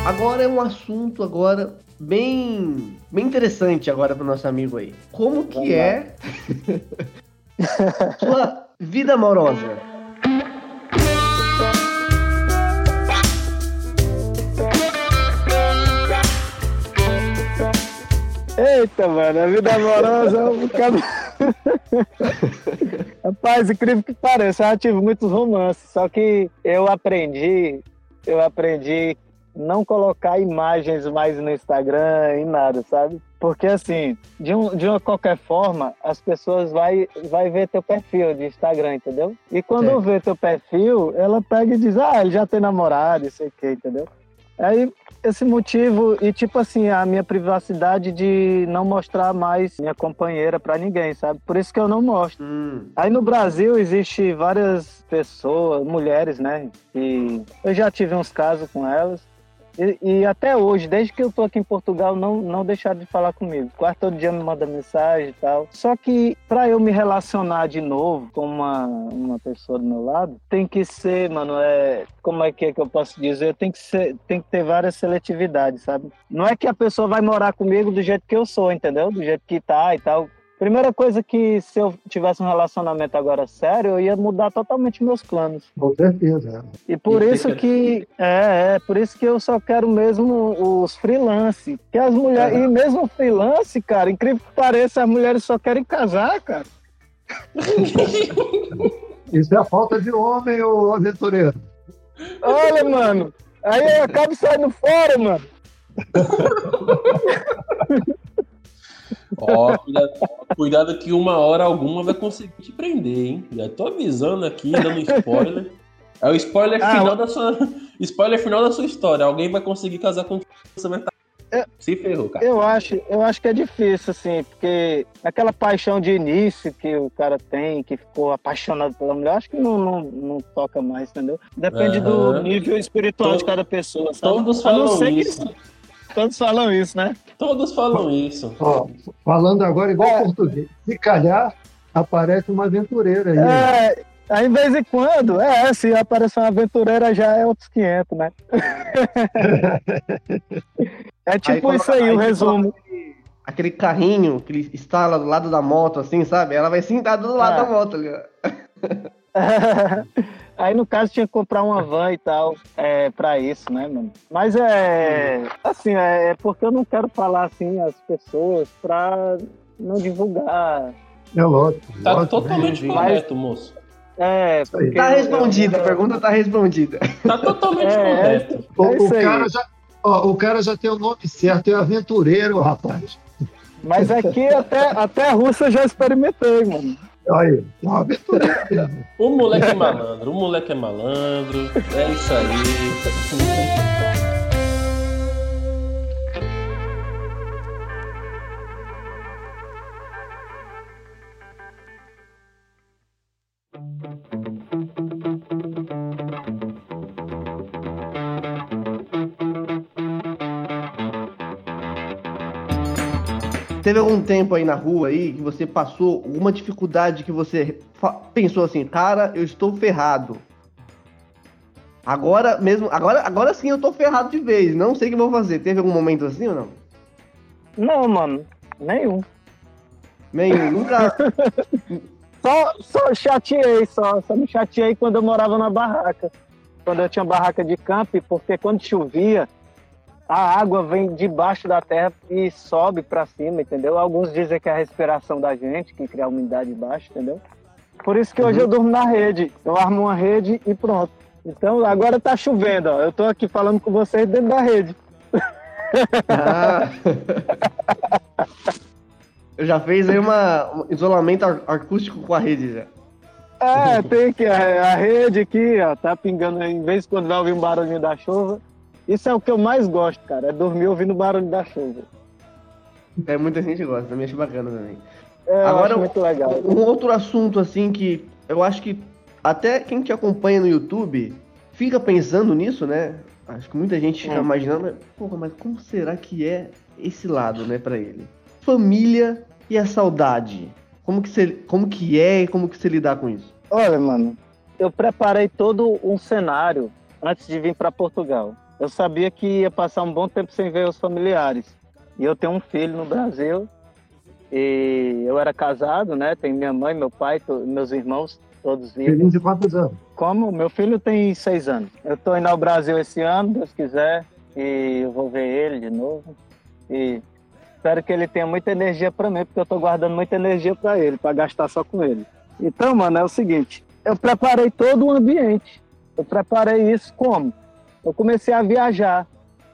Agora é um assunto agora bem, bem interessante agora para o nosso amigo aí. Como que Vamos é [laughs] sua vida amorosa? Eita, mano, a vida amorosa é um bocado. Rapaz, incrível que pareça, eu já tive muitos romances, só que eu aprendi, eu aprendi não colocar imagens mais no Instagram e nada, sabe? Porque assim, de, um, de uma qualquer forma, as pessoas vai, vai ver teu perfil de Instagram, entendeu? E quando Certo. vê teu perfil, ela pega e diz, ah, ele já tem namorado, isso aqui, entendeu? Aí esse motivo e tipo assim a minha privacidade de não mostrar mais minha companheira pra ninguém, sabe? Por isso que eu não mostro. Hum, Aí no Brasil existe várias pessoas, mulheres, né? E eu já tive uns casos com elas. E, e até hoje, desde que eu tô aqui em Portugal, não, não deixaram de falar comigo. Quase todo dia me manda mensagem e tal. Só que para eu me relacionar de novo com uma, uma pessoa do meu lado, tem que ser, mano, é, como é que é que eu posso dizer? Tem que ser, tem que ter várias seletividades, sabe? Não é que a pessoa vai morar comigo do jeito que eu sou, entendeu? Do jeito que tá e tal. Primeira coisa que se eu tivesse um relacionamento agora sério, eu ia mudar totalmente meus planos. Com certeza. E por Isso isso fica que é, é, por isso que eu só quero mesmo os freelance, que as mulheres e mesmo freelance, cara, incrível que pareça, as mulheres só querem casar, cara. [laughs] Isso é a falta de homem, ô aventureiro. Olha, mano, aí eu acabo saindo fora, mano. [laughs] Ó, cuidado, cuidado que uma hora alguma vai conseguir te prender, hein? Já tô avisando aqui, dando spoiler. É o spoiler Ah, final da sua. Spoiler final da sua história. Alguém vai conseguir casar com você vai estar. É. Se ferrou, cara. Eu acho, eu acho que é difícil, assim, porque aquela paixão de início que o cara tem, que ficou apaixonado pela mulher, acho que não, não, não toca mais, entendeu? Depende do Aham. nível espiritual de cada pessoa, sabe? Todos falam ser que- isso. Todos falam isso, né? Todos falam isso. Ó, falando agora igual É. português. Se calhar, aparece uma aventureira aí. É, aí, em vez em quando, é, se aparecer uma aventureira já é outros 500, né? [laughs] é tipo coloca- isso aí, o coloca resumo. aquele- Aquele carrinho que ele instala do lado da moto, assim, sabe? Ela vai sentar do lado Ah. da moto ali, ó. [laughs] Aí, no caso, tinha que comprar uma van e tal, é, pra isso, né, mano? Mas é, assim, é é porque eu não quero falar, assim, as pessoas pra não divulgar. É lógico. Tá lógico, totalmente né? correto, moço. É, porque... Tá respondida, a pergunta tá respondida. Tá totalmente É, é. correto. O, É isso o cara já, ó, o cara já tem o nome certo, é aventureiro, rapaz. Mas aqui, até, até a Rússia eu já experimentei, mano. Aí, é um aventureiro mesmo. O moleque é malandro, o moleque é malandro. É isso aí. Teve algum tempo aí na rua aí que você passou alguma dificuldade que você pensou assim, cara, eu estou ferrado. Agora mesmo, agora, agora sim eu tô ferrado de vez, não sei o que vou fazer. Teve algum momento assim ou não? Não, mano, nenhum. Nenhum, nunca. [laughs] Só, só chateei, só, só me chateei quando eu morava na barraca. Quando eu tinha barraca de campo, porque quando chovia, a água vem debaixo da terra e sobe pra cima, entendeu? Alguns dizem que é a respiração da gente, que cria a umidade baixa, entendeu? Por isso que hoje Uhum. eu durmo na rede. Eu armo uma rede e pronto. Então agora tá chovendo, ó. Eu tô aqui falando com vocês dentro da rede. Ah. [laughs] Eu já fez aí uma, um isolamento acústico com a rede já. É, tem que a, a rede aqui, ó, tá pingando em vez de quando vai ouvir um barulhinho da chuva. Isso é o que eu mais gosto, cara, é dormir ouvindo o barulho da chuva. É, muita gente gosta, também acho bacana também. É, Agora, muito legal. Um outro assunto, assim, que eu acho que até quem te acompanha no YouTube fica pensando nisso, né? Acho que muita gente fica Hum. imaginando, porra, mas como será que é esse lado, né, pra ele? Família e a saudade. Como que, você, como que é e como que você lidar com isso? Olha, mano, eu preparei todo um cenário antes de vir para Portugal. Eu sabia que ia passar um bom tempo sem ver os familiares. E eu tenho um filho no Brasil. E eu era casado, né? Tenho minha mãe, meu pai, meus irmãos, todos vivos. Filhinho de quantos anos? Como? Meu filho tem seis anos. Eu tô indo ao Brasil esse ano, Deus quiser, e eu vou ver ele de novo. E espero que ele tenha muita energia para mim, porque eu tô guardando muita energia para ele, para gastar só com ele. Então, mano, é o seguinte, eu preparei todo o ambiente. Eu preparei isso como? Eu comecei a viajar.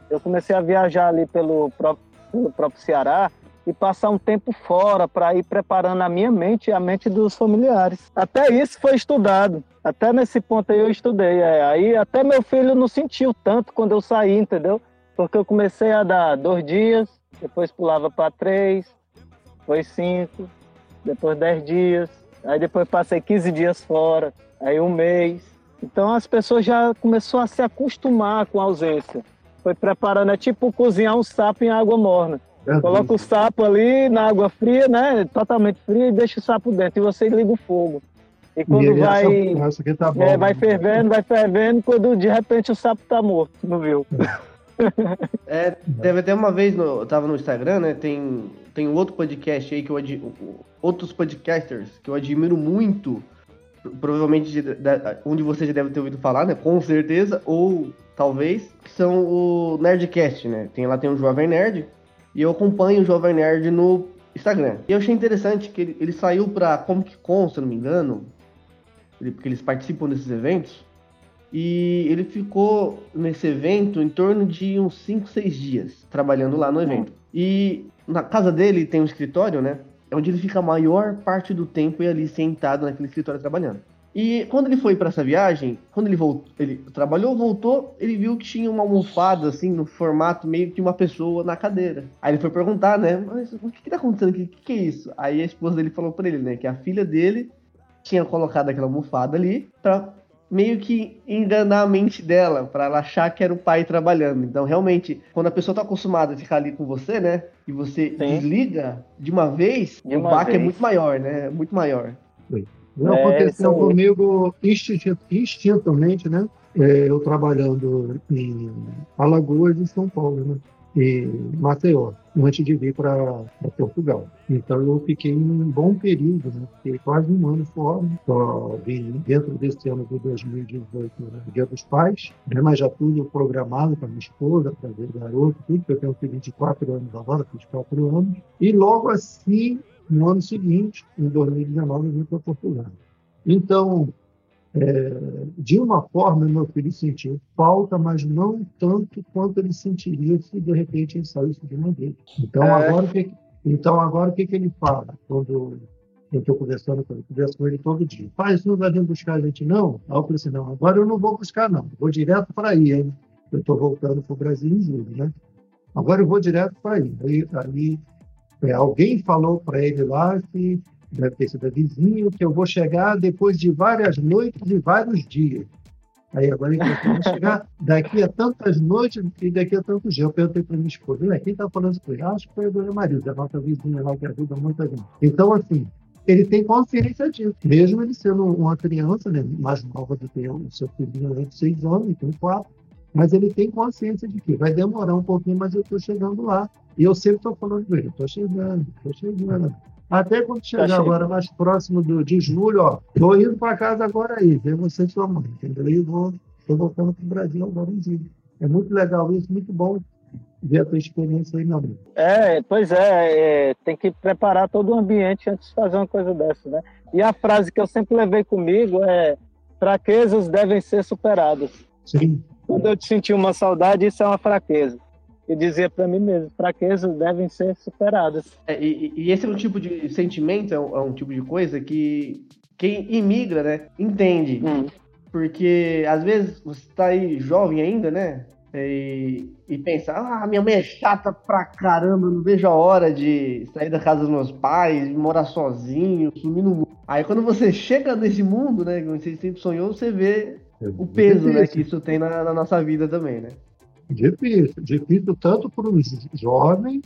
Eu comecei a viajar ali pelo próprio, pelo próprio Ceará e passar um tempo fora para ir preparando a minha mente e a mente dos familiares. Até isso foi estudado. Até nesse ponto aí eu estudei. é. Aí até meu filho não sentiu tanto quando eu saí, entendeu? Porque eu comecei a dar dois dias, depois pulava para três, depois cinco, depois dez dias, aí depois passei 15 dias fora, aí um mês. Então as pessoas já começou a se acostumar com a ausência. Foi preparando, é tipo cozinhar um sapo em água morna. Coloca o sapo ali na água fria, né? Totalmente fria e deixa o sapo dentro. E você liga o fogo. E quando E vai, essa- essa aqui tá bom, é, vai fervendo, vai fervendo, quando de repente o sapo tá morto, não viu? [laughs] É, teve até uma vez, no, eu tava no Instagram, né? Tem, tem um outro podcast aí que eu outros podcasters que eu admiro muito. Provavelmente um de vocês já deve ter ouvido falar, né? Com certeza, ou talvez, que são o Nerdcast, né? Tem, lá tem o Jovem Nerd, e eu acompanho o Jovem Nerd no Instagram. E eu achei interessante que ele, ele saiu pra Comic Con, se eu não me engano, ele- porque eles participam desses eventos. E ele ficou nesse evento em torno de uns 5, 6 dias, trabalhando lá no evento. E na casa dele tem um escritório, né? É onde ele fica a maior parte do tempo ali sentado naquele escritório trabalhando. E quando ele foi para essa viagem, quando ele voltou, ele trabalhou, voltou, ele viu que tinha uma almofada assim no formato meio que uma pessoa na cadeira. Aí ele foi perguntar, né? Mas o que, que tá acontecendo aqui? O que, que é isso? Aí a esposa dele falou para ele, né? Que a filha dele tinha colocado aquela almofada ali pra meio que enganar a mente dela, pra ela achar que era o pai trabalhando. Então, realmente, quando a pessoa tá acostumada a ficar ali com você, né? E você desliga de uma vez, De o uma baque é vez. muito maior, né? Muito maior. Não É, aconteceu comigo instinti- instintivamente, né? É, eu trabalhando em Alagoas e São Paulo, né? E Maceió, antes de vir para Portugal. Então eu fiquei um bom período, né? Fiquei quase um ano fora. Só vim dentro desse ano de 2018, né? Dia dos Pais, né? mas já tudo programado para minha esposa, para ver garoto, tudo, eu tenho um filho de 4 anos agora, fiz 4 anos. E logo assim, no ano seguinte, em 2019, eu vim para Portugal. Então, é, de uma forma, meu filho sentiu falta, mas não tanto quanto ele sentiria se de repente ele saísse de uma vez. Então, É. agora, o que, então, agora o que, que ele fala? Quando eu estou conversando com ele, converso com ele todo dia. Pai, você não vai vir buscar a gente, não? Aí eu falei assim, não, agora eu não vou buscar, não. Vou direto para aí, hein? Eu estou voltando para o Brasil em julho, né? Agora eu vou direto para aí. Aí, aí é, alguém falou para ele lá que deve ter sido vizinho, que eu vou chegar depois de várias noites e vários dias. Aí agora ele vou chegar daqui a tantas noites e daqui a tantos dias. Eu perguntei para minha esposa, "Ué, quem está falando isso ele? Acho que foi a dona Maria, a nossa vizinha lá que ajuda muita gente. Então, assim, ele tem consciência disso. Mesmo ele sendo uma criança, né, mais nova do que eu, o seu filhinho de seis anos, tem quatro, mas ele tem consciência de que vai demorar um pouquinho, mas eu estou chegando lá. E eu sempre estou falando com ele, estou chegando, estou chegando. Até quando chegar chegando. agora mais próximo do, de julho, ó, estou indo para casa agora aí, ver você e sua mãe, entendeu? E vou, estou voltando para o Brasil agora em julho. É muito legal isso, muito bom ver a tua experiência aí, meu amigo. É, pois é, é, tem que preparar todo o ambiente antes de fazer uma coisa dessa, né? E a frase que eu sempre levei comigo é: fraquezas devem ser superadas. Sim. Quando eu senti uma saudade, isso é uma fraqueza. Eu dizia para mim mesmo: fraquezas devem ser superadas. É, e, e, esse é um tipo de sentimento, é um, é um, tipo de coisa que quem imigra, né, entende. Hum. Porque às vezes você tá aí jovem ainda, né? E, e pensa, ah, minha mãe é chata pra caramba, não vejo a hora de sair da casa dos meus pais, morar sozinho, sumir no mundo. Aí quando você chega nesse mundo, né, que você sempre sonhou, você vê é o peso né, que isso tem na, na, nossa vida também, né? Difícil, difícil tanto para os jovens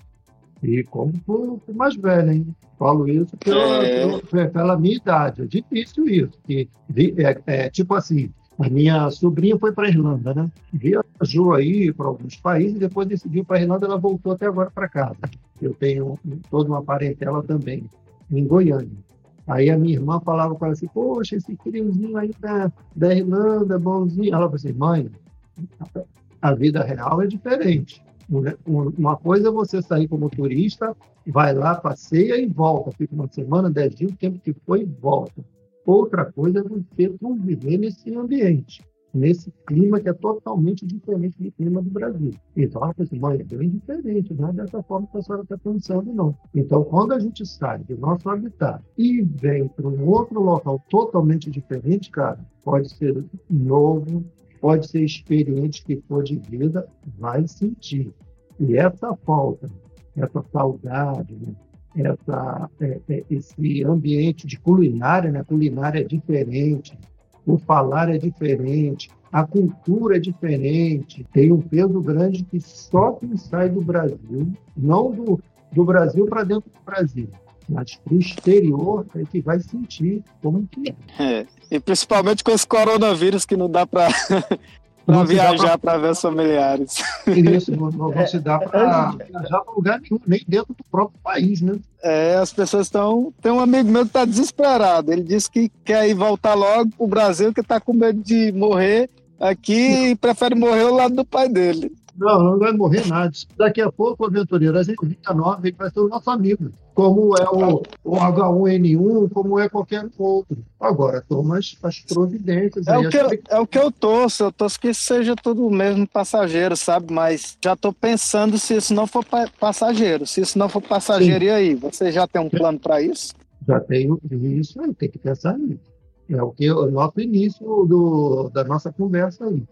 e como para o mais velho, hein? Falo isso pela, é... pela, minha idade. É difícil isso. Que, é, é tipo assim, a minha sobrinha foi para a Irlanda, né? Viajou aí para alguns países, depois decidiu para a Irlanda, ela voltou até agora para casa. Eu tenho toda uma parentela também, em Goiânia. Aí a minha irmã falava para ela assim, poxa, esse friozinho aí da, da Irlanda, bonzinho. Ela falou assim, mãe, a vida real é diferente. Uma coisa é você sair como turista, vai lá, passeia e volta. Fica uma semana, dez dias, o tempo que foi e volta. Outra coisa é você conviver nesse ambiente, nesse clima que é totalmente diferente do clima do Brasil. Então, assim, mãe, é bem diferente, não é dessa forma que a senhora está pensando, não. Então, quando a gente sai do nosso habitat e vem para um outro local totalmente diferente, cara, pode ser novo, pode ser experiente que for de vida, vai sentir. E essa falta, essa saudade, né? essa, é, é, esse ambiente de culinária, né? Culinária é diferente, o falar é diferente, a cultura é diferente, tem um peso grande que só quem sai do Brasil, não do, do Brasil para dentro do Brasil, mas para o exterior é que vai sentir como que é. é. E principalmente com esse coronavírus que não dá para [laughs] para viajar para ver os familiares. Isso, não, não [laughs] é, se dá para viajar para lugar nenhum, nem dentro do próprio país, né? É, as pessoas estão. Tem um amigo meu que está desesperado. Ele disse que quer ir voltar logo para o Brasil, que está com medo de morrer aqui e prefere morrer ao lado do pai dele. Não, não vai morrer nada. Daqui a pouco, aventureiro, a gente 29 vai ser o nosso amigo. Como é o, o H1N1, como é qualquer outro. Agora, toma as, as providências. É, o que, eu, é o que eu torço. Eu torço que seja tudo mesmo passageiro, sabe? Mas já estou pensando se isso não for passageiro. Se isso não for passageiro, Sim. e aí? Você já tem um plano para isso? Já tenho isso, tem que pensar nisso. É o que o nosso início do, da nossa conversa aí.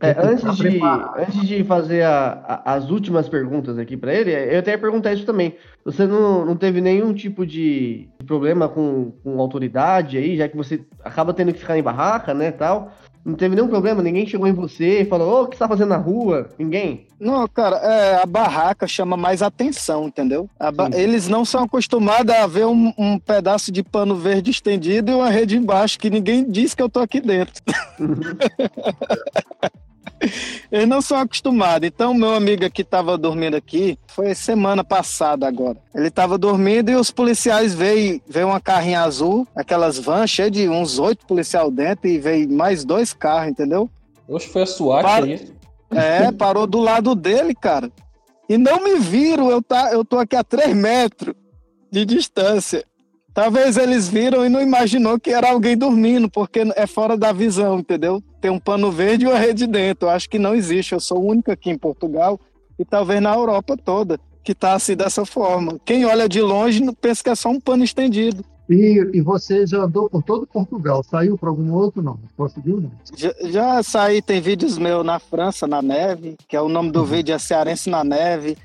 É, antes, de, antes de fazer a, a, as últimas perguntas aqui para ele, eu até ia perguntar isso também. Você não, não teve nenhum tipo de problema com, com autoridade aí, já que você acaba tendo que ficar em barraca, né, tal? Não teve nenhum problema? Ninguém chegou em você e falou, ô, oh, o que você tá fazendo na rua? Ninguém? Não, cara, é, a barraca chama mais atenção, entendeu? Ba... Eles não são acostumados a ver um, um, pedaço de pano verde estendido e uma rede embaixo, que ninguém diz que eu tô aqui dentro. Uhum. [laughs] Eles não são acostumados. Então, meu amigo que estava dormindo aqui, foi semana passada agora. Ele estava dormindo e os policiais veio, veio uma carrinha azul, aquelas vans cheias de uns oito policiais dentro e veio mais dois carros, entendeu? Oxe, foi a SWAT Par... aí. É, parou do lado dele, cara. E não me viram, eu, tá, eu tô aqui a três metros de distância. Talvez eles viram e não imaginou que era alguém dormindo, porque é fora da visão, entendeu? Tem um pano verde e uma rede dentro. Eu acho que não existe. Eu sou o único aqui em Portugal e talvez na Europa toda que está assim dessa forma. Quem olha de longe pensa que é só um pano estendido. E, e você já andou por todo Portugal? Saiu para algum outro? Não? Conseguiu? Não? Já, já saí, tem vídeos meus na França, na neve, que é o nome do uhum. vídeo é Cearense na Neve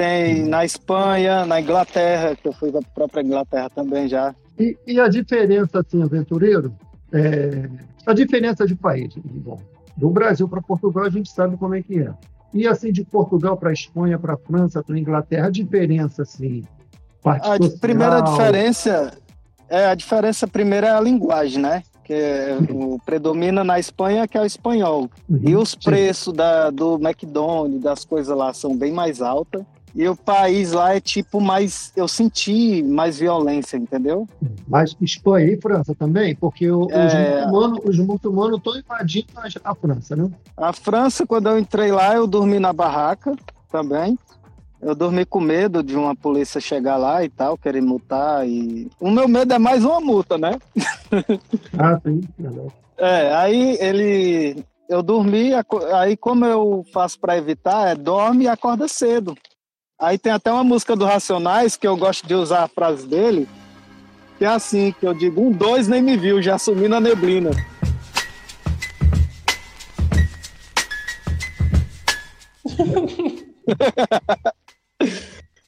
tem na Espanha, na Inglaterra, que eu fui da própria Inglaterra também já. E, e a diferença, assim, aventureiro, é, a diferença de país, bom, do Brasil para Portugal a gente sabe como é que é. E assim, de Portugal para Espanha, para França, para Inglaterra, a diferença, assim, a social... primeira diferença, é, a diferença primeira é a linguagem, né? que é, o, predomina na Espanha, que é o espanhol. Uhum, e os preços da, do McDonald's, das coisas lá, são bem mais altos. E o país lá é tipo mais. Eu senti mais violência, entendeu? Mas Espanha e França também? Porque o, é... os muçulmanos estão invadindo a França, né? A França, quando eu entrei lá, eu dormi na barraca também. Eu dormi com medo de uma polícia chegar lá e tal, querer multar. E... O meu medo é mais uma multa, né? [laughs] Ah, sim. É, aí ele. Eu dormi, aí como eu faço pra evitar, é dorme e acorda cedo. Aí tem até uma música do Racionais que eu gosto de usar a frase dele, que é assim, que eu digo, um dois nem me viu, já sumi na neblina. [laughs]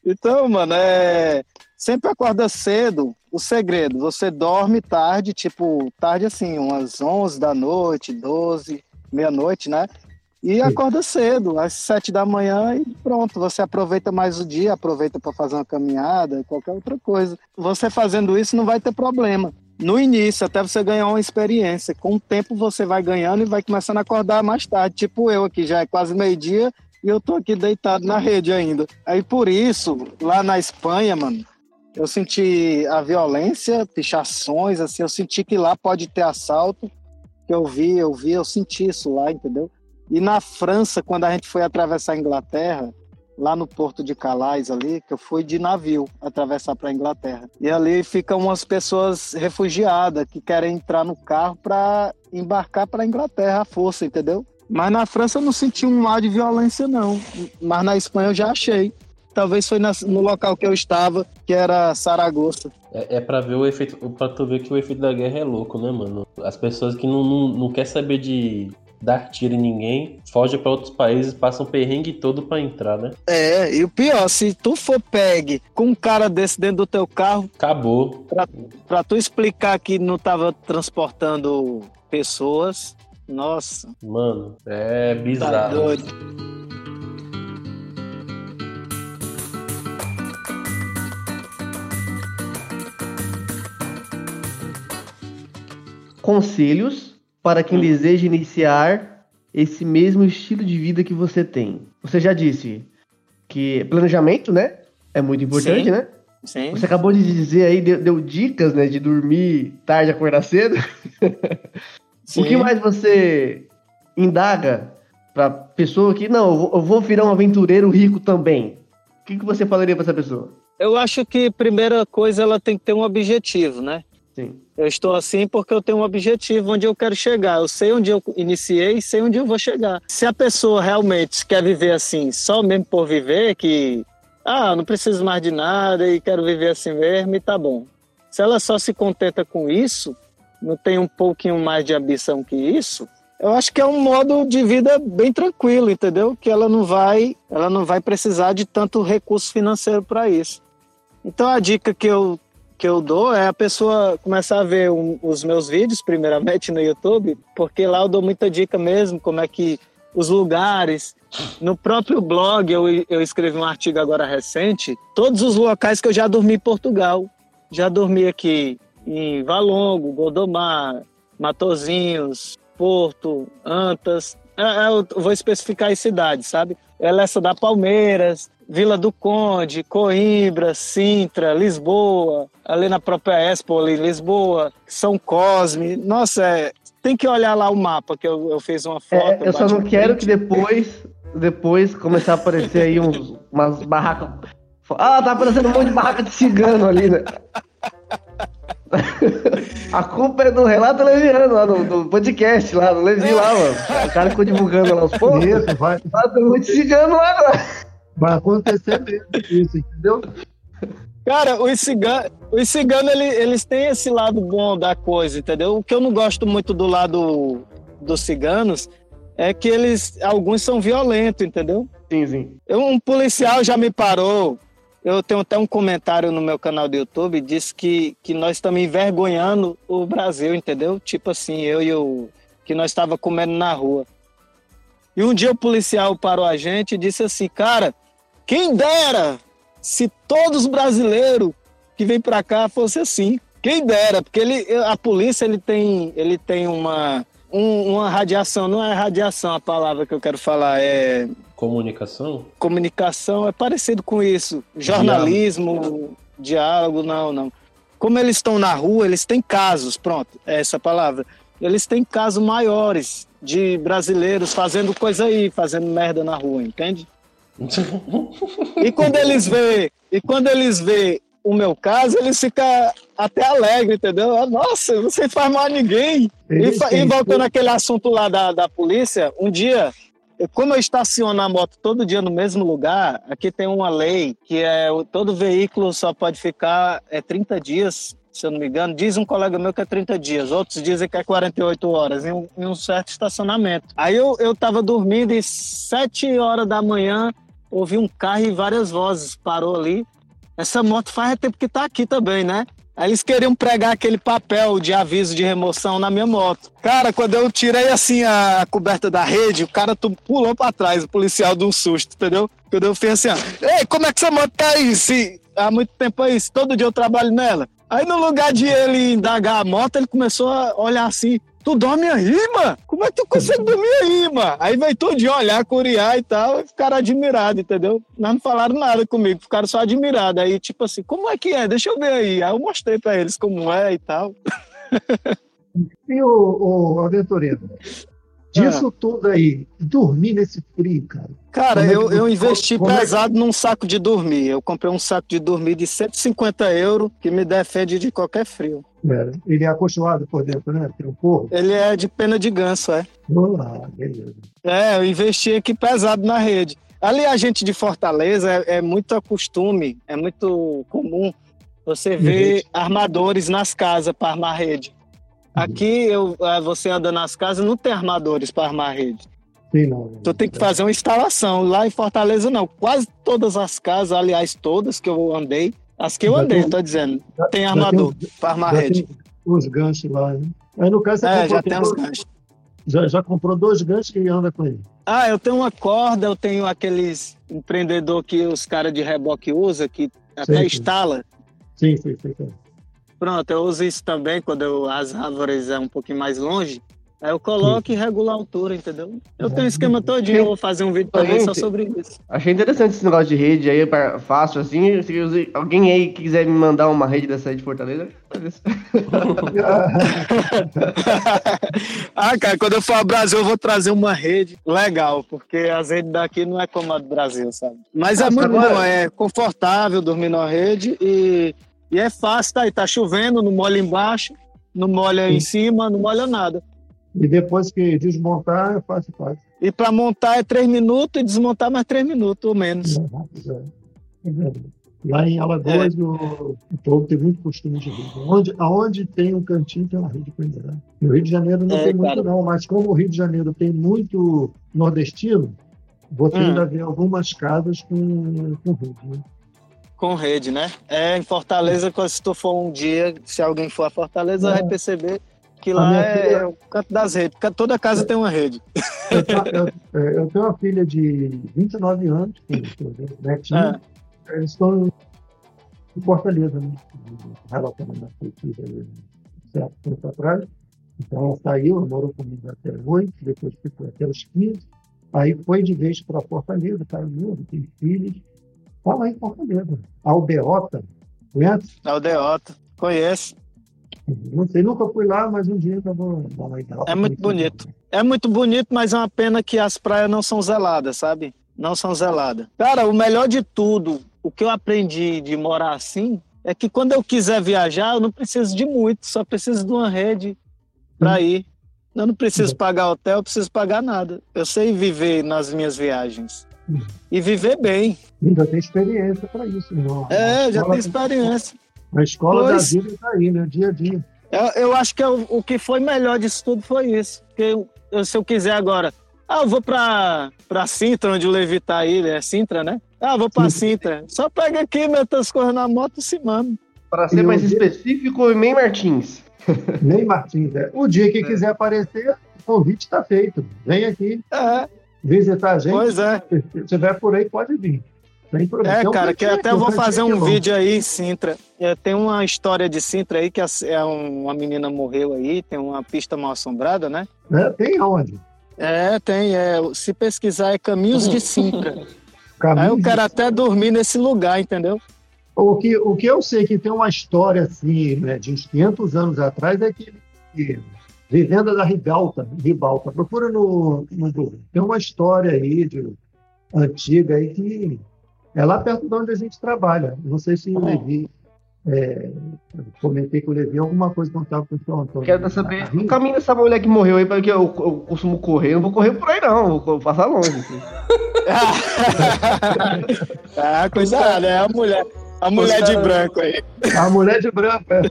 Então, mano, é. Sempre acorda cedo. O segredo, você dorme tarde, tipo, tarde assim, umas 11 da noite, 12, meia-noite, né? E acorda cedo, às 7 da manhã e pronto. Você aproveita mais o dia, aproveita para fazer uma caminhada, qualquer outra coisa. Você fazendo isso não vai ter problema. No início, até você ganhar uma experiência. Com o tempo você vai ganhando e vai começando a acordar mais tarde. Tipo eu aqui, já é quase meio-dia e eu tô aqui deitado na rede ainda. Aí por isso, lá na Espanha, mano, eu senti a violência, pichações, assim, eu senti que lá pode ter assalto. Que eu vi, eu vi, eu senti isso lá, entendeu? E na França, quando a gente foi atravessar a Inglaterra, lá no porto de Calais ali, que eu fui de navio atravessar para a Inglaterra. E ali ficam umas pessoas refugiadas que querem entrar no carro para embarcar para a Inglaterra à força, entendeu? Mas na França eu não senti um ar de violência não, mas na Espanha eu já achei. Talvez foi no local que eu estava, que era Saragoça. É, é pra ver o efeito. Pra tu ver que o efeito da guerra é louco, né, mano? As pessoas que não, não, não quer saber de dar tiro em ninguém, fogem pra outros países, passam perrengue todo pra entrar, né? É, e o pior, se tu for pegue com um cara desse dentro do teu carro, Acabou. pra tu explicar que não tava transportando pessoas, nossa, Mano, é tá bizarro. doido. Conselhos para quem deseja iniciar esse mesmo estilo de vida que você tem. Você já disse que planejamento, né? É muito importante, Sim. né? Sim. Você acabou de dizer aí, deu, deu dicas, né? De dormir tarde, acordar cedo. [laughs] O que mais você indaga pra pessoa que, não, eu vou, virar um aventureiro rico também? O que, que você falaria pra essa pessoa? Eu acho que primeira coisa ela tem que ter um objetivo, né? Sim. Eu estou assim porque eu tenho um objetivo onde eu quero chegar. Eu sei onde eu iniciei e sei onde eu vou chegar. Se a pessoa realmente quer viver assim, só mesmo por viver, que ah, não preciso mais de nada e quero viver assim mesmo, e tá bom. Se ela só se contenta com isso, não tem um pouquinho mais de ambição que isso, eu acho que é um modo de vida bem tranquilo, entendeu? Que ela não vai, ela não vai precisar de tanto recurso financeiro para isso. Então a dica que eu que eu dou é a pessoa começar a ver um- os meus vídeos, primeiramente no YouTube, porque lá eu dou muita dica mesmo, como é que os lugares. No próprio blog, eu, eu escrevi um artigo agora recente, todos os locais que eu já dormi em Portugal. Já dormi aqui em Valongo, Gondomar, Matozinhos, Porto, Antas. É, é, Eu vou especificar as cidades, sabe? Elessa da Palmeiras, Vila do Conde, Coimbra, Sintra, Lisboa, ali na própria Expo, ali, Lisboa, São Cosme. Nossa, é, tem que olhar lá o mapa, que eu, eu fiz uma foto. É, eu só não quero que depois, depois começar a aparecer aí uns, umas barracas. Ah, tá aparecendo um monte de barraca de cigano ali, né? [laughs] A culpa é do Relato Leviano, lá no, no podcast, lá no Levi lá, mano. O cara ficou divulgando lá os pontos. Isso, vai, tem monte de cigano lá agora. Vai acontecer mesmo isso, entendeu? Cara, os ciganos, os eles têm esse lado bom da coisa, entendeu? O que eu não gosto muito do lado dos ciganos é que eles, alguns são violentos, entendeu? Sim, sim. Eu- um policial já me parou. Eu tenho até um comentário no meu canal do YouTube, disse que, que nós estamos envergonhando o Brasil, entendeu? Tipo assim, eu e o. que nós estava comendo na rua. E um dia o policial parou a gente e disse assim, cara, quem dera se todos os brasileiros que vêm para cá fossem assim. Quem dera, porque ele, a polícia ele tem, ele tem uma, um- uma radiação, não é radiação a palavra que eu quero falar, é Comunicação? comunicação é parecido com isso. Jornalismo, diálogo, não, não. Como eles estão na rua, eles têm casos, pronto, é essa palavra. Eles têm casos maiores de brasileiros fazendo coisa aí, fazendo merda na rua, entende? E quando eles vê, e quando eles vê o meu caso, eles ficam até alegres, entendeu? Ah, Nossa, você faz mal a ninguém. E, e voltando àquele assunto lá da, da polícia, um dia, como eu estaciono a moto todo dia no mesmo lugar, aqui tem uma lei que é todo veículo só pode ficar é 30 dias, se eu não me engano. Diz um colega meu que é 30 dias, outros dizem que é 48 horas, em um, em um certo estacionamento. Aí eu, eu tava dormindo e 7 horas da manhã ouvi um carro e várias vozes, parou ali. Essa moto faz tempo que tá aqui também, né? Aí eles queriam pregar aquele papel de aviso de remoção na minha moto. Cara, quando eu tirei assim a coberta da rede, o cara pulou pra trás, o policial de um susto, entendeu? Quando eu fiz assim, ó, ei, como é que essa moto tá aí? Se há muito tempo aí, se todo dia eu trabalho nela. Aí no lugar de ele indagar a moto, ele começou a olhar assim, tu dorme aí, mano? Como é que tu consegue dormir aí, mano? Aí veio todo dia olhar, curiar e tal, e ficaram admirados, entendeu? Mas não falaram nada comigo, ficaram só admirados. Aí, tipo assim, como é que é? Deixa eu ver aí. Aí eu mostrei pra eles como é e tal. [laughs] E o, o aventureiro? Disso tudo aí, dormir nesse frio, cara. Cara, é eu, eu investi como é pesado num saco de dormir. Eu comprei um saco de dormir de 150 euros que me defende de qualquer frio. É, ele é acolchoado por dentro, né? Tem um porro. Ele é de pena de ganso, é. Olá, beleza. É, eu investi aqui pesado na rede. Ali a gente de Fortaleza é, é muito costume, é muito comum você ver armadores nas casas para armar rede. Aqui eu, eh, você anda nas casas, não tem armadores para armar rede. Sim, não. Tu tem que fazer uma instalação. Lá em Fortaleza não. Quase todas as casas, aliás, todas que eu andei, as que eu andei, tem- tô dizendo, já- tem armador para armar rede. os ganchos lá, né? Aí no caso você É, já tem dois- os ganchos. já, já comprou dois ganchos que anda com ele. Ah, eu tenho uma corda, eu tenho aqueles empreendedor que os caras de reboque usam, que até sim. instala. Sim, sim, sim. sim. Pronto, eu uso isso também quando eu- as árvores é um pouquinho mais longe. Aí eu coloco e regulo a altura, entendeu? Eu tenho um esquema todinho, eu vou fazer um vídeo também só Gente, sobre isso. Achei interessante esse negócio de rede aí, fácil assim. Se alguém aí que quiser me mandar uma rede dessa aí de Fortaleza, [laughs] ah, cara, quando eu for ao Brasil, eu vou trazer uma rede legal, porque as redes daqui não é como a do Brasil, sabe? Mas é Nossa, muito agora- bom, é confortável dormir numa rede e, e é fácil, tá aí, tá chovendo, não molha embaixo, não molha em cima, não molha nada. E depois que desmontar, é fácil, fácil. E para montar é três minutos e desmontar mais três minutos ou menos. É é. É. Lá em Alagoas, o, o povo tem muito costume de rede. Onde, aonde tem um cantinho, tem uma rede para entrar. No Rio de Janeiro não É, tem muito, cara. não, mas como o Rio de Janeiro tem muito nordestino, você Hum. ainda vê algumas casas com, com rede. Né? Com rede, né? É, em Fortaleza, se tu for um dia, se alguém for a Fortaleza, É. vai perceber que lá é, filha- é o canto das redes. Toda casa tem uma rede. Eu, tenho- eu- eu tenho uma filha de 29 anos, tenho, netinha, eles estão em Fortaleza, né? Relacionamento afetivo aí, certo tempo atrás. Então ela saiu, morou comigo até 8, depois ficou até os 15. Aí foi de vez para Fortaleza, tá novo, tem filhos. Está lá em Fortaleza. Aldeota, conhece? Aldeota, conhece. Não sei, nunca fui lá, mas um dia eu vou ida lá É muito bonito. É muito bonito, mas é uma pena que as praias não são zeladas, sabe? Não são zeladas. Cara, o melhor de tudo, o que eu aprendi de morar assim, é que quando eu quiser viajar, eu não preciso de muito, só preciso de uma rede para ir. Eu não preciso pagar hotel, eu preciso pagar nada. Eu sei viver nas minhas viagens. E viver bem. Ainda tem experiência para isso, irmão. É, já tem experiência. A escola Pois. da vida está aí, né? Dia a dia. Eu, eu acho que eu- o que foi melhor disso tudo foi isso. Porque eu- eu- se eu quiser agora, ah, eu vou pra, pra Sintra, onde o Levi tá aí, é Sintra, né? Ah, eu vou pra Sintra. Só pega aqui, mete as coisas na moto e se manda. Para ser E mais o- específico, Ney Martins. [laughs] Nem Martins. É. O dia que quiser aparecer, o convite está feito. Vem aqui É, visitar a gente. pois é. Se tiver por aí, pode vir. É, cara, que até eu vou fazer um vídeo aí em Sintra. É, tem uma história de Sintra aí que é um- uma menina morreu aí, tem uma pista mal assombrada, né? É, tem aonde? É, tem. É, se pesquisar, é Caminhos de Sintra. [laughs] Aí Caminho eu quero até dormir nesse lugar, entendeu? O que, o que eu sei que tem uma história assim, né, de uns 500 anos atrás, é que, que Vivenda da Ribalta, Ribalta, procura no, no Google. Tem uma história aí de antiga aí que é lá perto de onde a gente trabalha. Não sei se o Levi. É, eu comentei com o Levi alguma coisa quando estava com o Antônio. Quero saber o caminho dessa mulher que morreu aí, porque eu, eu costumo correr. Eu não vou correr por aí, não. Vou passar longe. assim. [laughs] ah, coisa é a mulher. A mulher Os de cara- branco aí. A mulher de branco. é.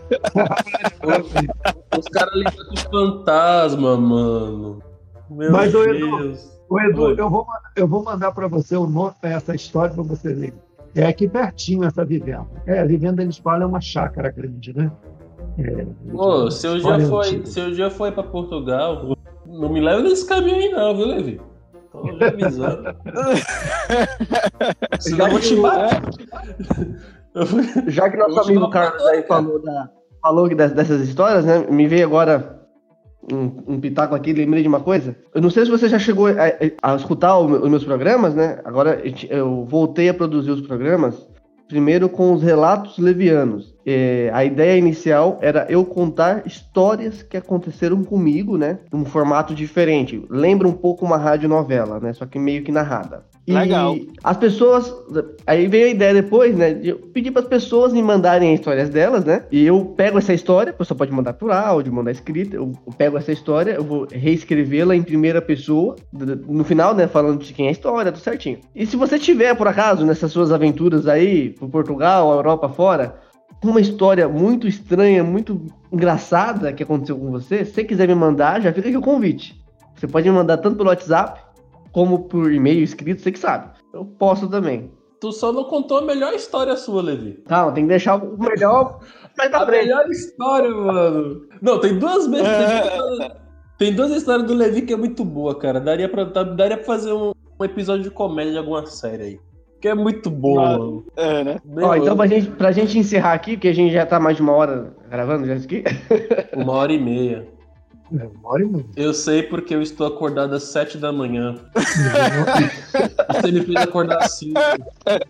Os caras lidam com fantasma, mano. Meu Mas, Deus. Ô, Edu, Oi. eu vou, eu vou mandar para você o nome, essa história para você ler. É aqui pertinho essa vivenda. É, a vivenda eles falam é uma chácara grande, né? É, Ô, se eu já foi, se eu já foi pra Portugal, não me leva nesse caminho aí não, viu, Levi? Tô já avisando. [laughs] Senão eu vou te bater. Fui- Já que nosso amigo Carlos aí falou, da, falou dessas histórias, né? Me veio agora um, um pitaco aqui, lembrei de uma coisa. Eu não sei se você já chegou a, a escutar o os meus programas, né? Agora eu voltei a produzir os programas, primeiro com os relatos levianos. É, a ideia inicial era eu contar histórias que aconteceram comigo, né? Num formato diferente. Lembra um pouco uma radionovela, né? Só que meio que narrada. E Legal. as pessoas. Aí veio a ideia depois, né? De eu pedir para as pessoas me mandarem as histórias delas, né? E eu pego essa história, a pessoa pode mandar por áudio, mandar escrita. Eu, eu pego essa história, eu vou reescrevê-la em primeira pessoa, no final, né? Falando de quem é a história, tudo certinho. E se você tiver, por acaso, nessas suas aventuras aí, por Portugal, Europa fora, uma história muito estranha, muito engraçada que aconteceu com você, se você quiser me mandar, já fica aqui o convite. Você pode me mandar tanto pelo WhatsApp, como por e-mail escrito, você que sabe. Eu posso também. Tu só não contou a melhor história sua, Levi. Calma, tem que deixar o melhor mais pra A frente. melhor história, mano. Não, tem duas vezes. É. Tem, duas, histórias do Levi que é muito boa, cara. Daria pra, tá- daria pra fazer um, um episódio de comédia de alguma série aí. Que é muito boa, Ah. mano. É, né? Ó, então pra gente, pra gente encerrar aqui, que a gente já tá mais de uma hora gravando já isso aqui. Uma hora e meia. É. Eu sei porque eu estou acordado às sete da manhã. [laughs] Você me fez acordar às cinco.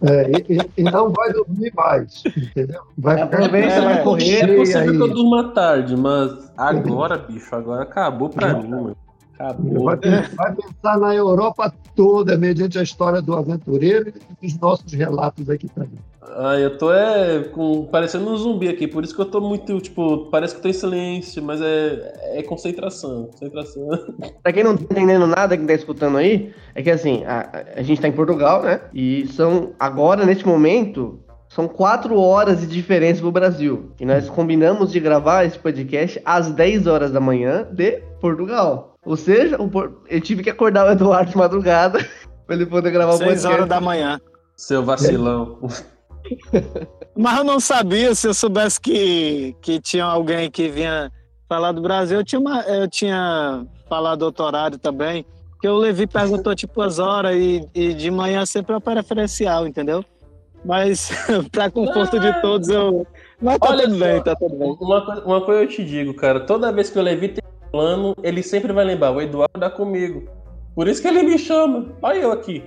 É, e, e- não vai dormir mais, entendeu? Vai ficar Aproveita, É, vai É correr. possível aí. que eu durma tarde, mas agora, bicho, agora acabou pra mim, mano. Acabou. Vai, vai pensar na Europa toda, mediante a história do aventureiro e dos nossos relatos aqui também. Ah, eu tô é, com, parecendo um zumbi aqui, por isso que eu tô muito, tipo, parece que eu tô em silêncio, mas é, é concentração, concentração. [laughs] Pra quem não tá entendendo nada, quem tá escutando aí, é que assim, a, a gente tá em Portugal, né? E são, agora, nesse momento, são quatro horas de diferença pro Brasil. E nós combinamos de gravar esse podcast às 10 horas da manhã de Portugal. Ou seja, eu tive que acordar o Eduardo de madrugada [laughs] pra ele poder gravar o podcast. horas da manhã. Seu vacilão. [laughs] Mas eu não sabia, se eu soubesse que, que tinha alguém que vinha falar do Brasil, eu tinha, uma- eu tinha falado outro horário também, que o Levi perguntou tipo as horas e, e de manhã sempre é preferencial, entendeu? Mas [laughs] para conforto de todos eu. Mas tá Olha tudo só. bem, tá tudo bem. Uma, coi- uma coisa eu te digo, cara, toda vez que o Levi tem um plano, ele sempre vai lembrar, o Eduardo dá comigo. Por isso que ele me chama. Olha eu aqui.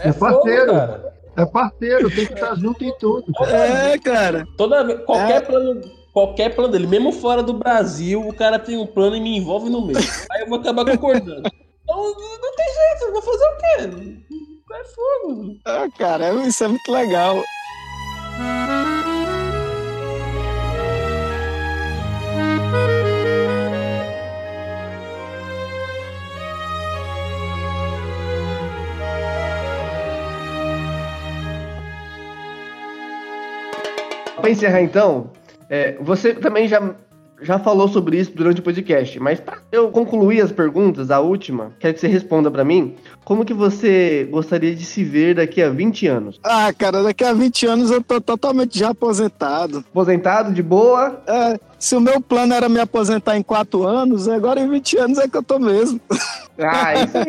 É parceiro. fogo, cara. É parceiro, tem que estar junto em tudo. É, cara. Toda qualquer É. plano, qualquer plano dele, mesmo fora do Brasil, o cara tem um plano e me envolve no meio. Aí eu vou acabar concordando. Então não tem jeito, eu vou fazer o quê? É fogo. Ah, cara, isso é muito legal. Pra encerrar então, é, você também já, já falou sobre isso durante o podcast, mas pra eu concluir as perguntas, a última, quero que você responda pra mim, como que você gostaria de se ver daqui a 20 anos? Ah, cara, daqui a 20 anos eu tô totalmente já aposentado. Aposentado, de boa? É, se o meu plano era me aposentar em 4 anos, agora em 20 anos é que eu tô mesmo. Ah, isso aí.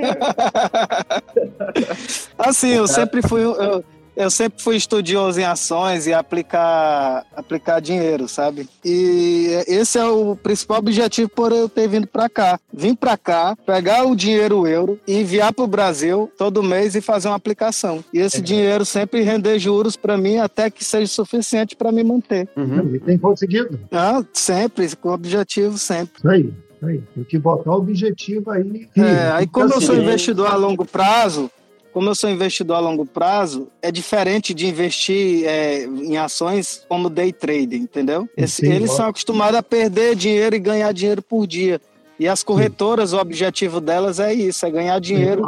[laughs] Assim, eu sempre fui eu, eu sempre fui estudioso em ações e aplicar aplicar dinheiro, sabe? E esse é o principal objetivo por eu ter vindo para cá. Vim para cá, pegar o dinheiro euro e enviar para o Brasil todo mês e fazer uma aplicação. E esse dinheiro sempre render juros para mim até que seja suficiente para me manter. Uhum. E tem conseguido. Ah, sempre, com objetivo sempre. Isso aí. isso aí. Tem que botar o objetivo aí. É, aí como eu sou Assim, investidor a longo prazo, como eu sou investidor a longo prazo, é diferente de investir é, em ações como day trading, entendeu? Esse, Sim, eles ó. são acostumados a perder dinheiro e ganhar dinheiro por dia. E as corretoras, o objetivo delas é isso, é ganhar dinheiro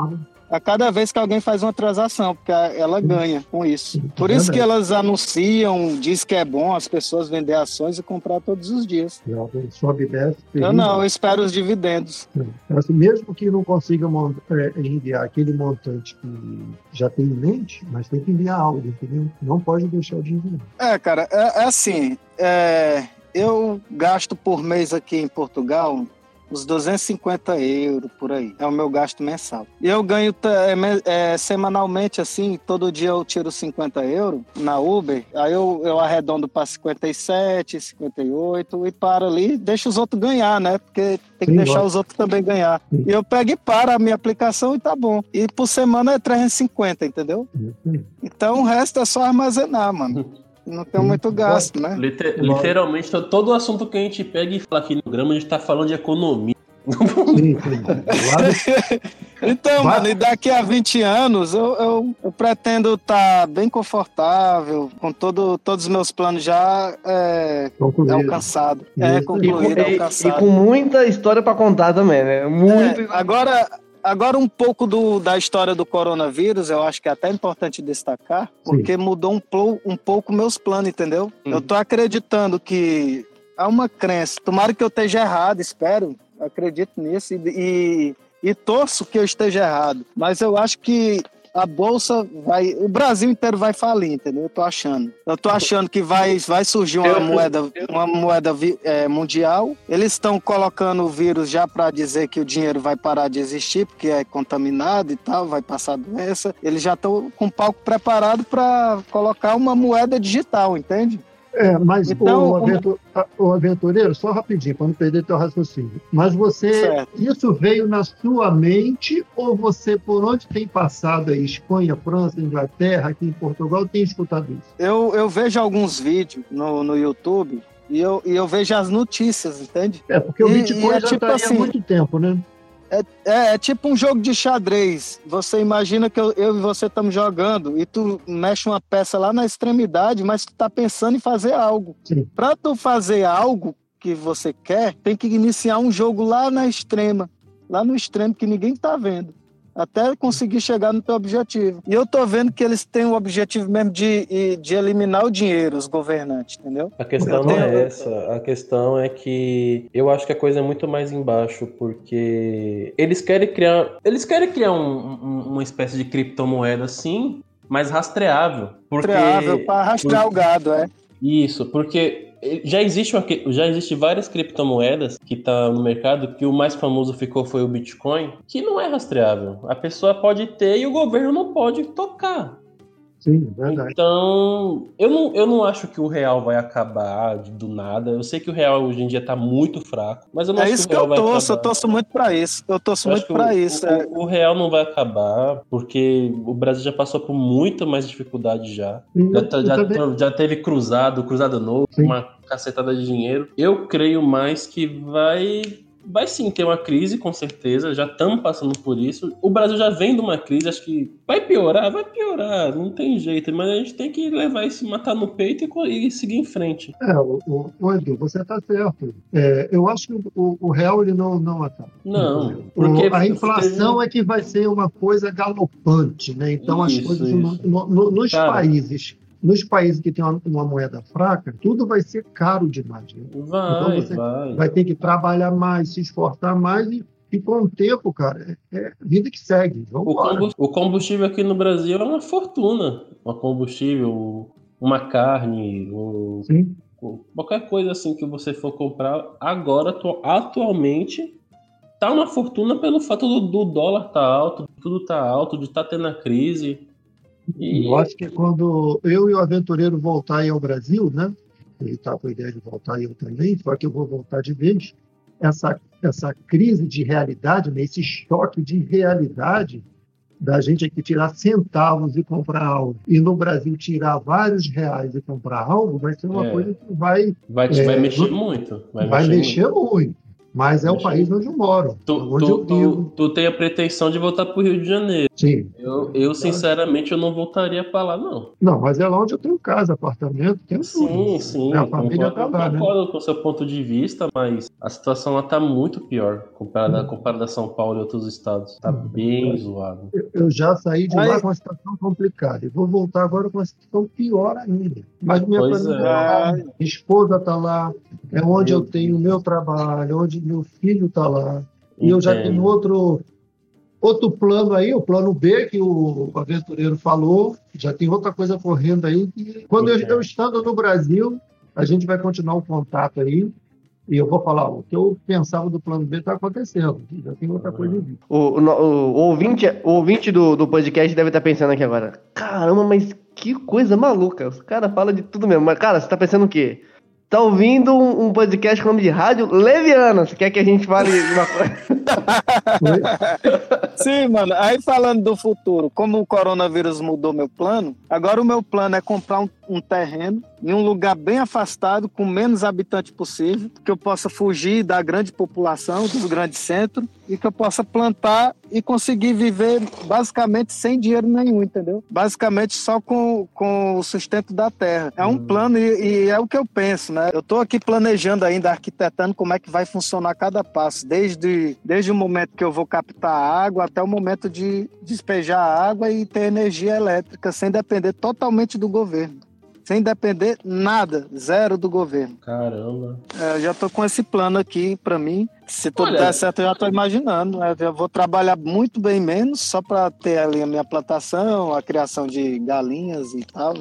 a cada vez que alguém faz uma transação, porque ela ganha com isso. Por isso que elas anunciam, diz que é bom as pessoas vender ações e comprar todos os dias. Sobe e desce. Eu não, eu espero os dividendos. Assim, mesmo que não consiga é, enviar aquele montante que já tem em mente, mas tem que enviar algo, entendeu? Não pode deixar o dinheiro. É, cara, é, é assim, é, eu gasto por mês aqui em Portugal uns 250 euros por aí. É o meu gasto mensal. E eu ganho é, é, semanalmente, assim, todo dia eu tiro 50 euros na Uber, aí eu, eu arredondo para 57, 58 e paro ali, deixo os outros ganhar, né? Porque tem que Sim, deixar lógico. os outros também ganhar. E eu pego e paro a minha aplicação e tá bom. E por semana é 350, entendeu? Então o resto é só armazenar, mano. [laughs] Não tem muito gasto, né? Liter- literalmente, to- todo assunto que a gente pega e fala aqui no programa, a gente tá falando de economia. [laughs] Então, mano, e daqui a 20 anos eu, eu, eu pretendo estar bem confortável, com todo, todos os meus planos já é, Concluído. alcançados. É, E, concluído, e- e alcançado. com muita história pra contar também, né? Muito. É, agora, agora um pouco do, da história do coronavírus, eu acho que é até importante destacar, porque mudou um, plo- um pouco meus planos, entendeu? Eu tô acreditando que há uma crença, tomara que eu esteja errado, espero, acredito nisso e, e, e torço que eu esteja errado, mas eu acho que a bolsa vai, o Brasil inteiro vai falir, entendeu? Eu tô achando. Eu tô achando que vai, vai surgir uma moeda, uma moeda é, mundial. Eles estão colocando o vírus já para dizer que o dinheiro vai parar de existir porque é contaminado e tal, vai passar doença. Eles já estão com o palco preparado para colocar uma moeda digital, entende? É, mas Então, o, o aventureiro, só rapidinho, para não perder teu raciocínio. Mas você, Certo. isso veio na sua mente ou você, por onde tem passado aí, Espanha, França, Inglaterra, aqui em Portugal, tem escutado isso? Eu, eu vejo alguns vídeos no, no YouTube e eu, e eu vejo as notícias, entende? É, porque o E- Bitcoin e é já tipo está aí assim, há muito tempo, né? É, é, é tipo um jogo de xadrez. Você imagina que eu, eu e você estamos jogando e tu mexe uma peça lá na extremidade, mas tu tá pensando em fazer algo. Para tu fazer algo que você quer, tem que iniciar um jogo lá na extrema, lá no extremo que ninguém tá vendo. Até conseguir chegar no teu objetivo. E eu tô vendo que eles têm o objetivo mesmo de, de eliminar o dinheiro, os governantes, entendeu? A questão não é essa. A questão é que eu acho que a coisa é muito mais embaixo, porque eles querem criar. Eles querem criar um- um- uma espécie de criptomoeda assim, mas rastreável. Porque, Rastreável para rastrear o gado, é. Isso, porque já existe, uma, já existe várias criptomoedas que tá no mercado, que o mais famoso ficou foi o Bitcoin, que não é rastreável. A pessoa pode ter e o governo não pode tocar. Sim, verdade. Então, eu não, eu não acho que o real vai acabar do nada. Eu sei que o real hoje em dia tá muito fraco, mas eu não É acho isso que que o eu real vai torço, eu torço muito para isso. Eu torço Eu muito que para o- isso. O, é. o real não vai acabar, porque o Brasil já passou por muita mais dificuldade já. Sim, Já, tá- eu já, também- já teve cruzado, cruzado novo, uma cacetada de dinheiro. Eu creio mais que vai. Vai sim ter uma crise, com certeza. Já estamos passando por isso. O Brasil já vem de uma crise, acho que vai piorar, vai piorar, não tem jeito. Mas a gente tem que levar isso, matar no peito e e seguir em frente. É, o, o, o Edu, você está certo. É, eu acho que o, o real ele não, não acaba. Não, O- porque- a inflação é que vai ser uma coisa galopante, né? Então as Isso, coisas isso. no- no- no- nos países, nos países que tem uma, uma moeda fraca, tudo vai ser caro demais. Né? Vai, então você vai. ter que trabalhar mais, se esforçar mais e, e com o tempo, cara, é, é vida que segue. O combus- o combustível aqui no Brasil é uma fortuna. Um combustível, uma carne, um- qualquer coisa assim que você for comprar agora, atu- atualmente, tá uma fortuna pelo fato do, do dólar tá alto, tudo tá alto, de estar tendo a crise. E Eu acho que quando eu e o aventureiro voltar aí ao Brasil, né? Ele está com a ideia de voltar eu também, só que eu vou voltar de vez. Essa, essa crise de realidade, né, esse choque de realidade da gente aqui tirar centavos e comprar algo, e no Brasil tirar vários reais e comprar algo, vai ser uma É. coisa que vai, vai, é, vai mexer muito. vai, Vai, mexer, muito. Mas é o país onde eu moro, Tu, onde tu, eu vivo. tu, tu tem a pretensão de voltar pro Rio de Janeiro. Sim. Eu, eu sinceramente, eu não voltaria pra lá, não. Não, mas é lá onde eu tenho casa, apartamento, tenho Sim, tudo. sim. Minha família concordo, tá lá, né? concordo com o seu ponto de vista, mas a situação lá tá muito pior comparada, comparada a São Paulo e outros estados. Tá bem zoado. Eu- Eu já saí de Aí- lá com uma situação complicada. E vou voltar agora com uma situação pior ainda. Mas minha Pois família é. tá lá, minha esposa está lá, é onde eu tenho o meu trabalho, onde meu filho está lá. E eu já tenho outro, outro plano aí, o plano B que o aventureiro falou. Já tem outra coisa correndo aí. Que quando eu, eu estando no Brasil, a gente vai continuar o contato aí. E eu vou falar, o que eu pensava do plano B está acontecendo. Já tem outra coisa em vista. O, o, o- o ouvinte, o ouvinte do, do podcast deve estar pensando aqui agora. Caramba, mas que coisa maluca. Os caras falam de tudo mesmo. Mas, cara, você tá pensando o quê? Tá ouvindo um, um podcast com nome de rádio Leviana. Você quer que a gente fale uma coisa? [laughs] Sim, mano. Aí falando do futuro, como o coronavírus mudou meu plano, agora o meu plano é comprar um, um terreno em um lugar bem afastado, com menos habitante possível, que eu possa fugir da grande população, dos grandes centros, e que eu possa plantar e conseguir viver basicamente sem dinheiro nenhum, entendeu? Basicamente só com, com o sustento da terra. É um plano e, e é o que eu penso, né? Eu tô aqui planejando ainda, arquitetando como é que vai funcionar cada passo, desde, desde o momento que eu vou captar a água até o momento de despejar a água e ter energia elétrica, sem depender totalmente do governo. Sem depender nada, zero do governo. Caramba. É, eu já tô com esse plano aqui para mim. Se tudo Olha- der certo, eu já tô imaginando. né? Eu vou trabalhar muito bem menos só para ter ali a minha plantação, a criação de galinhas e tal,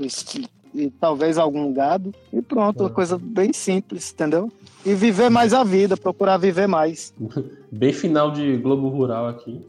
e talvez algum gado. E pronto, uma coisa bem simples, entendeu? E viver mais a vida, procurar viver mais. [laughs] Bem final de Globo Rural aqui.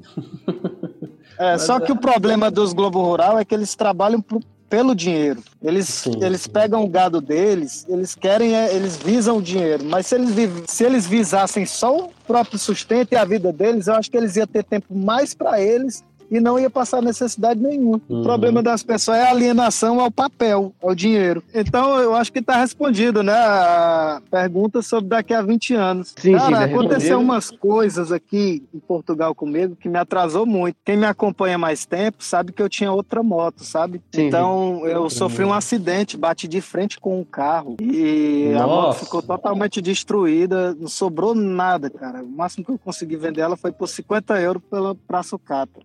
É, Mas só é- que o problema dos Globo Rural é que eles trabalham pro- pelo dinheiro. Eles, Sim, eles sim. pegam o gado deles, eles querem, é, eles visam o dinheiro. Mas se eles, se eles visassem só o próprio sustento e a vida deles, eu acho que eles iam ter tempo mais para eles e não ia passar necessidade nenhuma. Uhum. O problema das pessoas é a alienação ao papel, ao dinheiro. Então eu acho que está respondido, né? A pergunta sobre daqui a 20 anos. Sim, sim, Cara, tá aconteceu respondido. umas coisas aqui em Portugal comigo que me atrasou muito. Quem me acompanha mais tempo sabe que eu tinha outra moto, sabe? Sim, então eu sofri um acidente, bati de frente com um carro e a moto Nossa. ficou totalmente destruída, não sobrou nada, cara. O máximo que eu consegui vender ela foi por 50 euros pela pra sucata.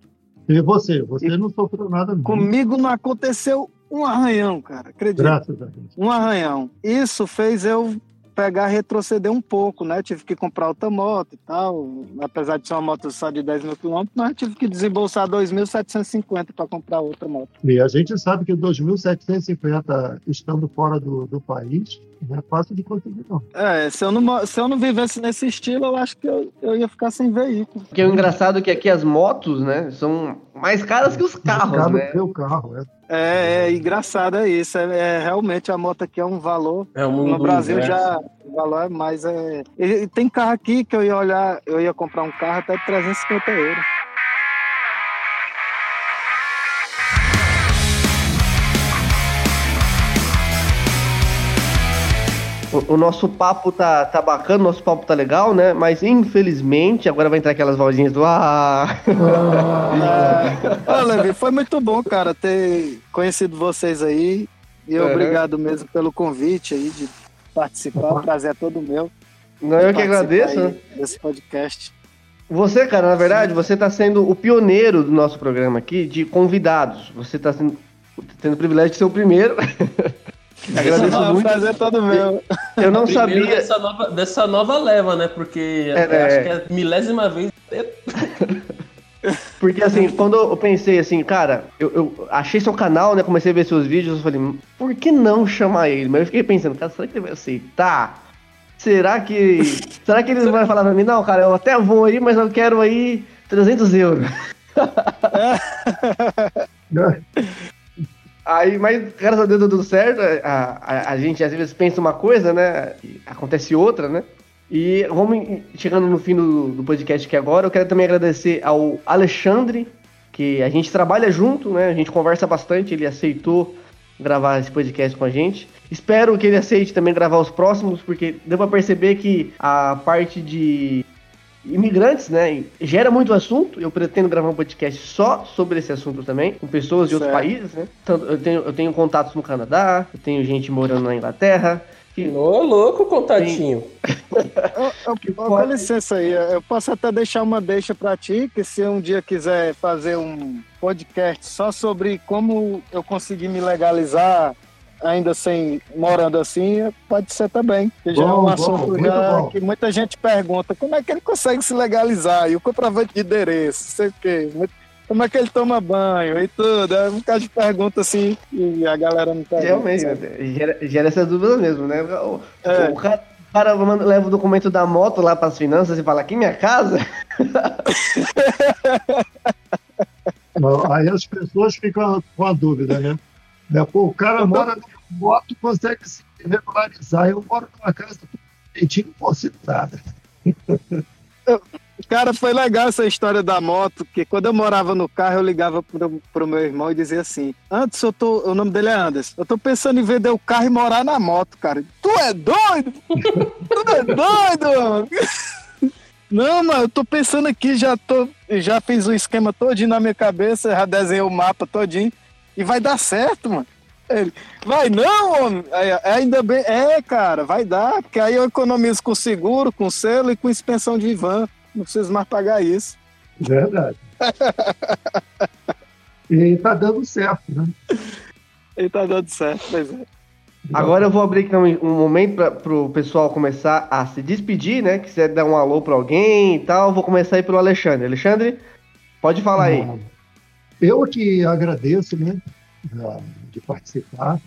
E você? Você não sofreu nada, não. Comigo não aconteceu um arranhão, cara. Acredita? Graças a Deus. Um arranhão. Isso fez eu pegar, retroceder um pouco, né? Tive que comprar outra moto e tal. Apesar de ser uma moto só de 10 mil quilômetros, mas tive que desembolsar 2.750 para comprar outra moto. E a gente sabe que 2.750 estando fora do, do país não é fácil de conseguir, não. É, se eu não, se eu não vivesse nesse estilo, eu acho que eu, eu ia ficar sem veículo. Porque o engraçado é que aqui as motos, né, são mais caras que os carros, né? o seu carro, é. É, é engraçado é isso. É, é, realmente a moto aqui é um valor. É mundo No Brasil já o valor é mais. É... E, tem carro aqui que eu ia olhar, eu ia comprar um carro até de 350 euros. O, o nosso papo tá, tá bacana, o nosso papo tá legal, né? Mas infelizmente agora vai entrar aquelas vozinhas do ah. [laughs] Ô, Levi, foi muito bom, cara, ter conhecido vocês aí. E Uhum. obrigado mesmo pelo convite aí de participar. O prazer é todo meu. Não, eu que agradeço. né? Desse podcast. Você, cara, na verdade, você tá sendo o pioneiro do nosso programa aqui de convidados. Você tá sendo, tendo o privilégio de ser o primeiro. [laughs] Agradeço Ah, muito. prazer é todo meu. Eu não Primeiro sabia. Dessa nova, dessa nova leva, né? Porque É, eu é. acho que é a milésima vez. [laughs] Porque assim, quando eu pensei assim, cara, eu, eu achei seu canal, né? Comecei a ver seus vídeos, eu falei, por que não chamar ele? Mas eu fiquei pensando, cara, será que ele vai aceitar? Será que. será que eles vão falar pra mim, não, cara, eu até vou aí, mas eu quero aí 300 euros. [laughs] [laughs] Aí, mas graças a Deus deu tudo certo. A, a, a gente às vezes pensa uma coisa, né? e acontece outra, né? E vamos chegando no fim do, do podcast aqui agora. Eu quero também agradecer ao Alexandre, que a gente trabalha junto, né? A gente conversa bastante. Ele aceitou gravar esse podcast com a gente. Espero que ele aceite também gravar os próximos, porque deu pra perceber que a parte de imigrantes, né, gera muito assunto. Eu pretendo gravar um podcast só sobre esse assunto também, com pessoas de outros Certo. países, né? Tanto- Eu tenho, eu tenho contatos no Canadá, eu tenho gente morando na Inglaterra. que- Ô, louco, contatinho. Eu, eu, [laughs] com licença aí, eu posso até deixar uma deixa pra ti, que se um dia quiser fazer um podcast só sobre como eu consegui me legalizar ainda sem morando assim, pode ser também. Que já é Bom, um bom, assunto muito já bom. que muita gente pergunta como é que ele consegue se legalizar e o comprovante de endereço, sei o quê. Como é que ele toma banho e tudo. É um bocado de pergunta assim e a galera não tá. Realmente, né, gera, gera essas dúvidas mesmo, né? O, É. o cara, o cara leva o documento da moto lá para as finanças e fala: aqui minha casa? [laughs] Aí as pessoas ficam com a dúvida, né? Né, Pô, o cara mora numa moto, consegue se regularizar. Eu moro numa casa direitinho, não posso nada. [laughs] Cara, foi legal essa história da moto, porque quando eu morava no carro, eu ligava pro, pro meu irmão e dizia assim: Antes eu tô. O nome dele é Anderson. Eu tô pensando em vender o carro e morar na moto, cara. Tu é doido? tu é doido? mano? [laughs] Não, mano, eu tô pensando aqui, já tô. Já fiz o esquema todinho na minha cabeça, já desenhei o mapa todinho. E vai dar certo, mano. Ele, vai não, homem. Aí, ainda bem. É, cara, vai dar, porque aí eu economizo com seguro, com selo e com expensão de Ivan. Não preciso mais pagar isso. Verdade. [laughs] E tá dando certo, né? E tá dando certo, pois é. Agora eu vou abrir aqui um, um momento para o pessoal começar a se despedir, né? Quiser dar um alô para alguém e tal, vou começar aí pelo Alexandre. Alexandre, pode falar aí. Eu que agradeço, né, de participar,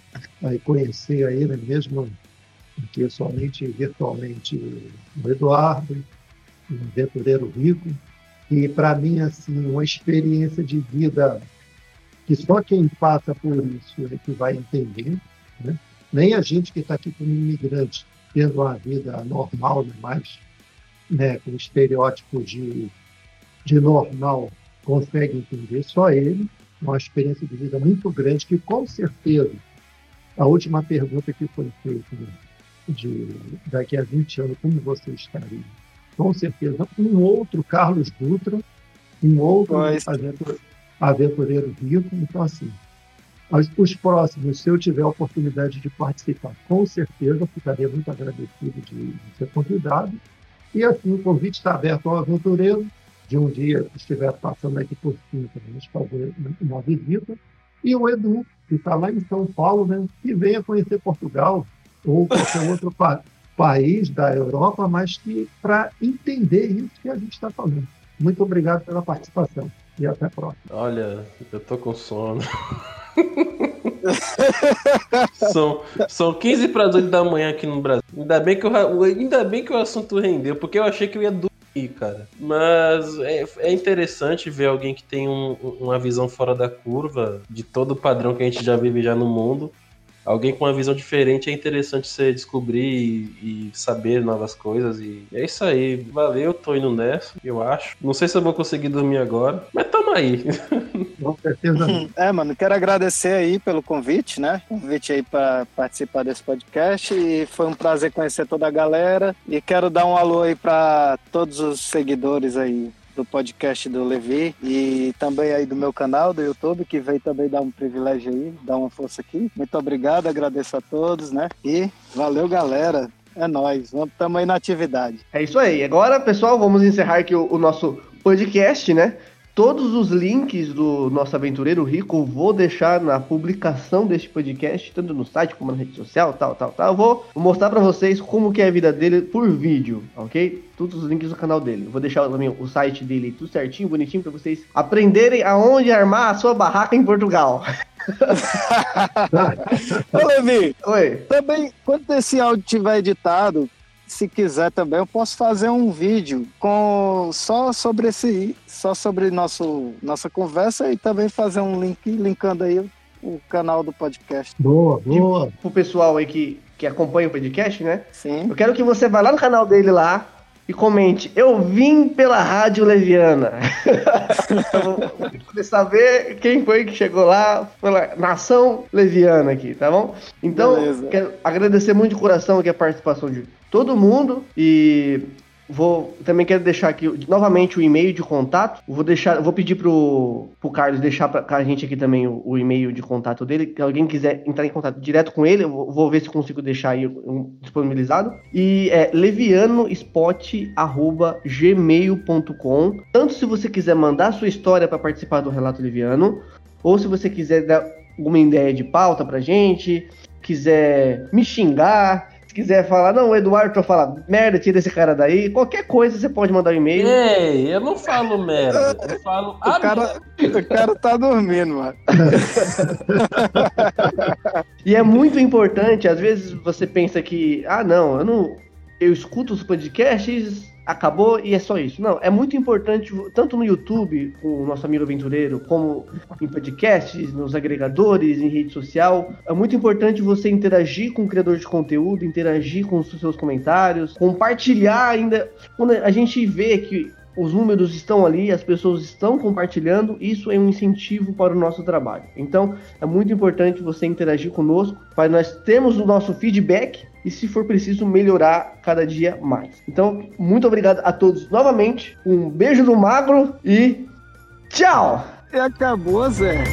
aí conhecer aí, né, mesmo que somente virtualmente o Eduardo, um aventureiro rico, e para mim, assim, uma experiência de vida que só quem passa por isso é que vai entender, né? Nem a gente que está aqui como imigrante, tendo uma vida normal, mais né, com estereótipos de, de normal, consegue entender, só ele, uma experiência de vida muito grande, que com certeza, a última pergunta que foi feita, de daqui a 20 anos, como você estaria? Com certeza, um outro Carlos Dutra, um outro aventu- aventureiro rico, então assim, mas os próximos, se eu tiver a oportunidade de participar, com certeza ficaria muito agradecido de, de ser convidado. E assim, o convite está aberto ao aventureiro, de um dia que estiver passando aqui por cima para nos fazer uma visita. E o Edu, que está lá em São Paulo, né, que venha conhecer Portugal ou qualquer outro pa- país da Europa, mas que para entender isso que a gente está falando. Muito obrigado pela participação e até a próxima. Olha, eu tô com sono. [laughs] são, são 15 para as 8 da manhã aqui no Brasil. Ainda bem, que o, ainda bem que o assunto rendeu, porque eu achei que eu ia dormir, cara. Mas é, é interessante ver alguém que tem um- uma visão fora da curva de todo o padrão que a gente já vive já no mundo. Alguém com uma visão diferente é interessante você descobrir e, e saber novas coisas. E é isso aí. Valeu, tô indo nessa, eu acho. Não sei se eu vou conseguir dormir agora, mas tamo aí. Com certeza. [laughs] É, mano, quero agradecer aí pelo convite, né? Convite aí para participar desse podcast e foi um prazer conhecer toda a galera e quero dar um alô aí para todos os seguidores aí do podcast do Levi e também aí do meu canal do YouTube que veio também dar um privilégio aí, dar uma força aqui. Muito obrigado, agradeço a todos, né? E valeu, galera. É nóis, vamos tamo aí na atividade. É isso aí. Agora, pessoal, vamos encerrar aqui o, o nosso podcast, né? Todos os links do nosso aventureiro rico eu vou deixar na publicação deste podcast, tanto no site como na rede social, tal, tal, tal. Eu vou mostrar pra vocês como que é a vida dele por vídeo, ok? Todos os links do canal dele. Eu vou deixar também o site dele tudo certinho, bonitinho, pra vocês aprenderem aonde armar a sua barraca em Portugal. [laughs] Ô, Levi, Oi. Também, quando esse áudio tiver editado, se quiser também, eu posso fazer um vídeo com só sobre esse, só sobre nosso nossa conversa e também fazer um link linkando aí o, o canal do podcast. Boa, boa. Pro pessoal aí que, que acompanha o podcast, né? Sim. Eu quero que você vá lá no canal dele lá, e comente: Eu vim pela Rádio Leviana. [laughs] Vou poder saber quem foi que chegou lá pela Nação Leviana aqui, tá bom? Então, Beleza. quero agradecer muito de coração aqui a participação de todo mundo e Vou, também quero deixar aqui novamente o e-mail de contato. Vou deixar, vou pedir pro, pro Carlos deixar pra, pra gente aqui também o, o e-mail de contato dele. Se alguém quiser entrar em contato direto com ele, eu vou, vou ver se consigo deixar aí um, disponibilizado. E é levianospot@gmail.com. Tanto se você quiser mandar sua história para participar do relato leviano, ou se você quiser dar alguma ideia de pauta pra gente, quiser me xingar, se quiser falar, não, o Eduardo vai falar, merda, tira esse cara daí, qualquer coisa você pode mandar um e-mail. Ei, eu não falo merda, eu [laughs] falo. O cara, o cara tá dormindo, mano. [laughs] E é muito importante, às vezes você pensa que, ah, não, eu não. Eu escuto os podcasts, acabou e é só isso. Não, é muito importante, tanto no YouTube, com o nosso amigo aventureiro, como em podcasts, nos agregadores, em rede social. É muito importante você interagir com o criador de conteúdo, interagir com os seus comentários, compartilhar ainda. Quando a gente vê que os números estão ali, as pessoas estão compartilhando, isso é um incentivo para o nosso trabalho. Então, é muito importante você interagir conosco, para nós termos o nosso feedback e, se for preciso, melhorar cada dia mais. Então, muito obrigado a todos novamente, um beijo do magro e tchau! E acabou, Zé.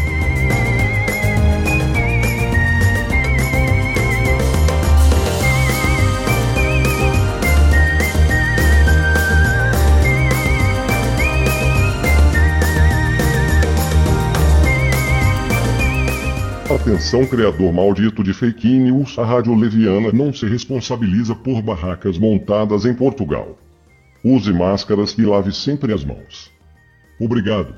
Atenção criador maldito de fake news, a Rádio Leviana não se responsabiliza por barracas montadas em Portugal. Use máscaras e lave sempre as mãos. Obrigado.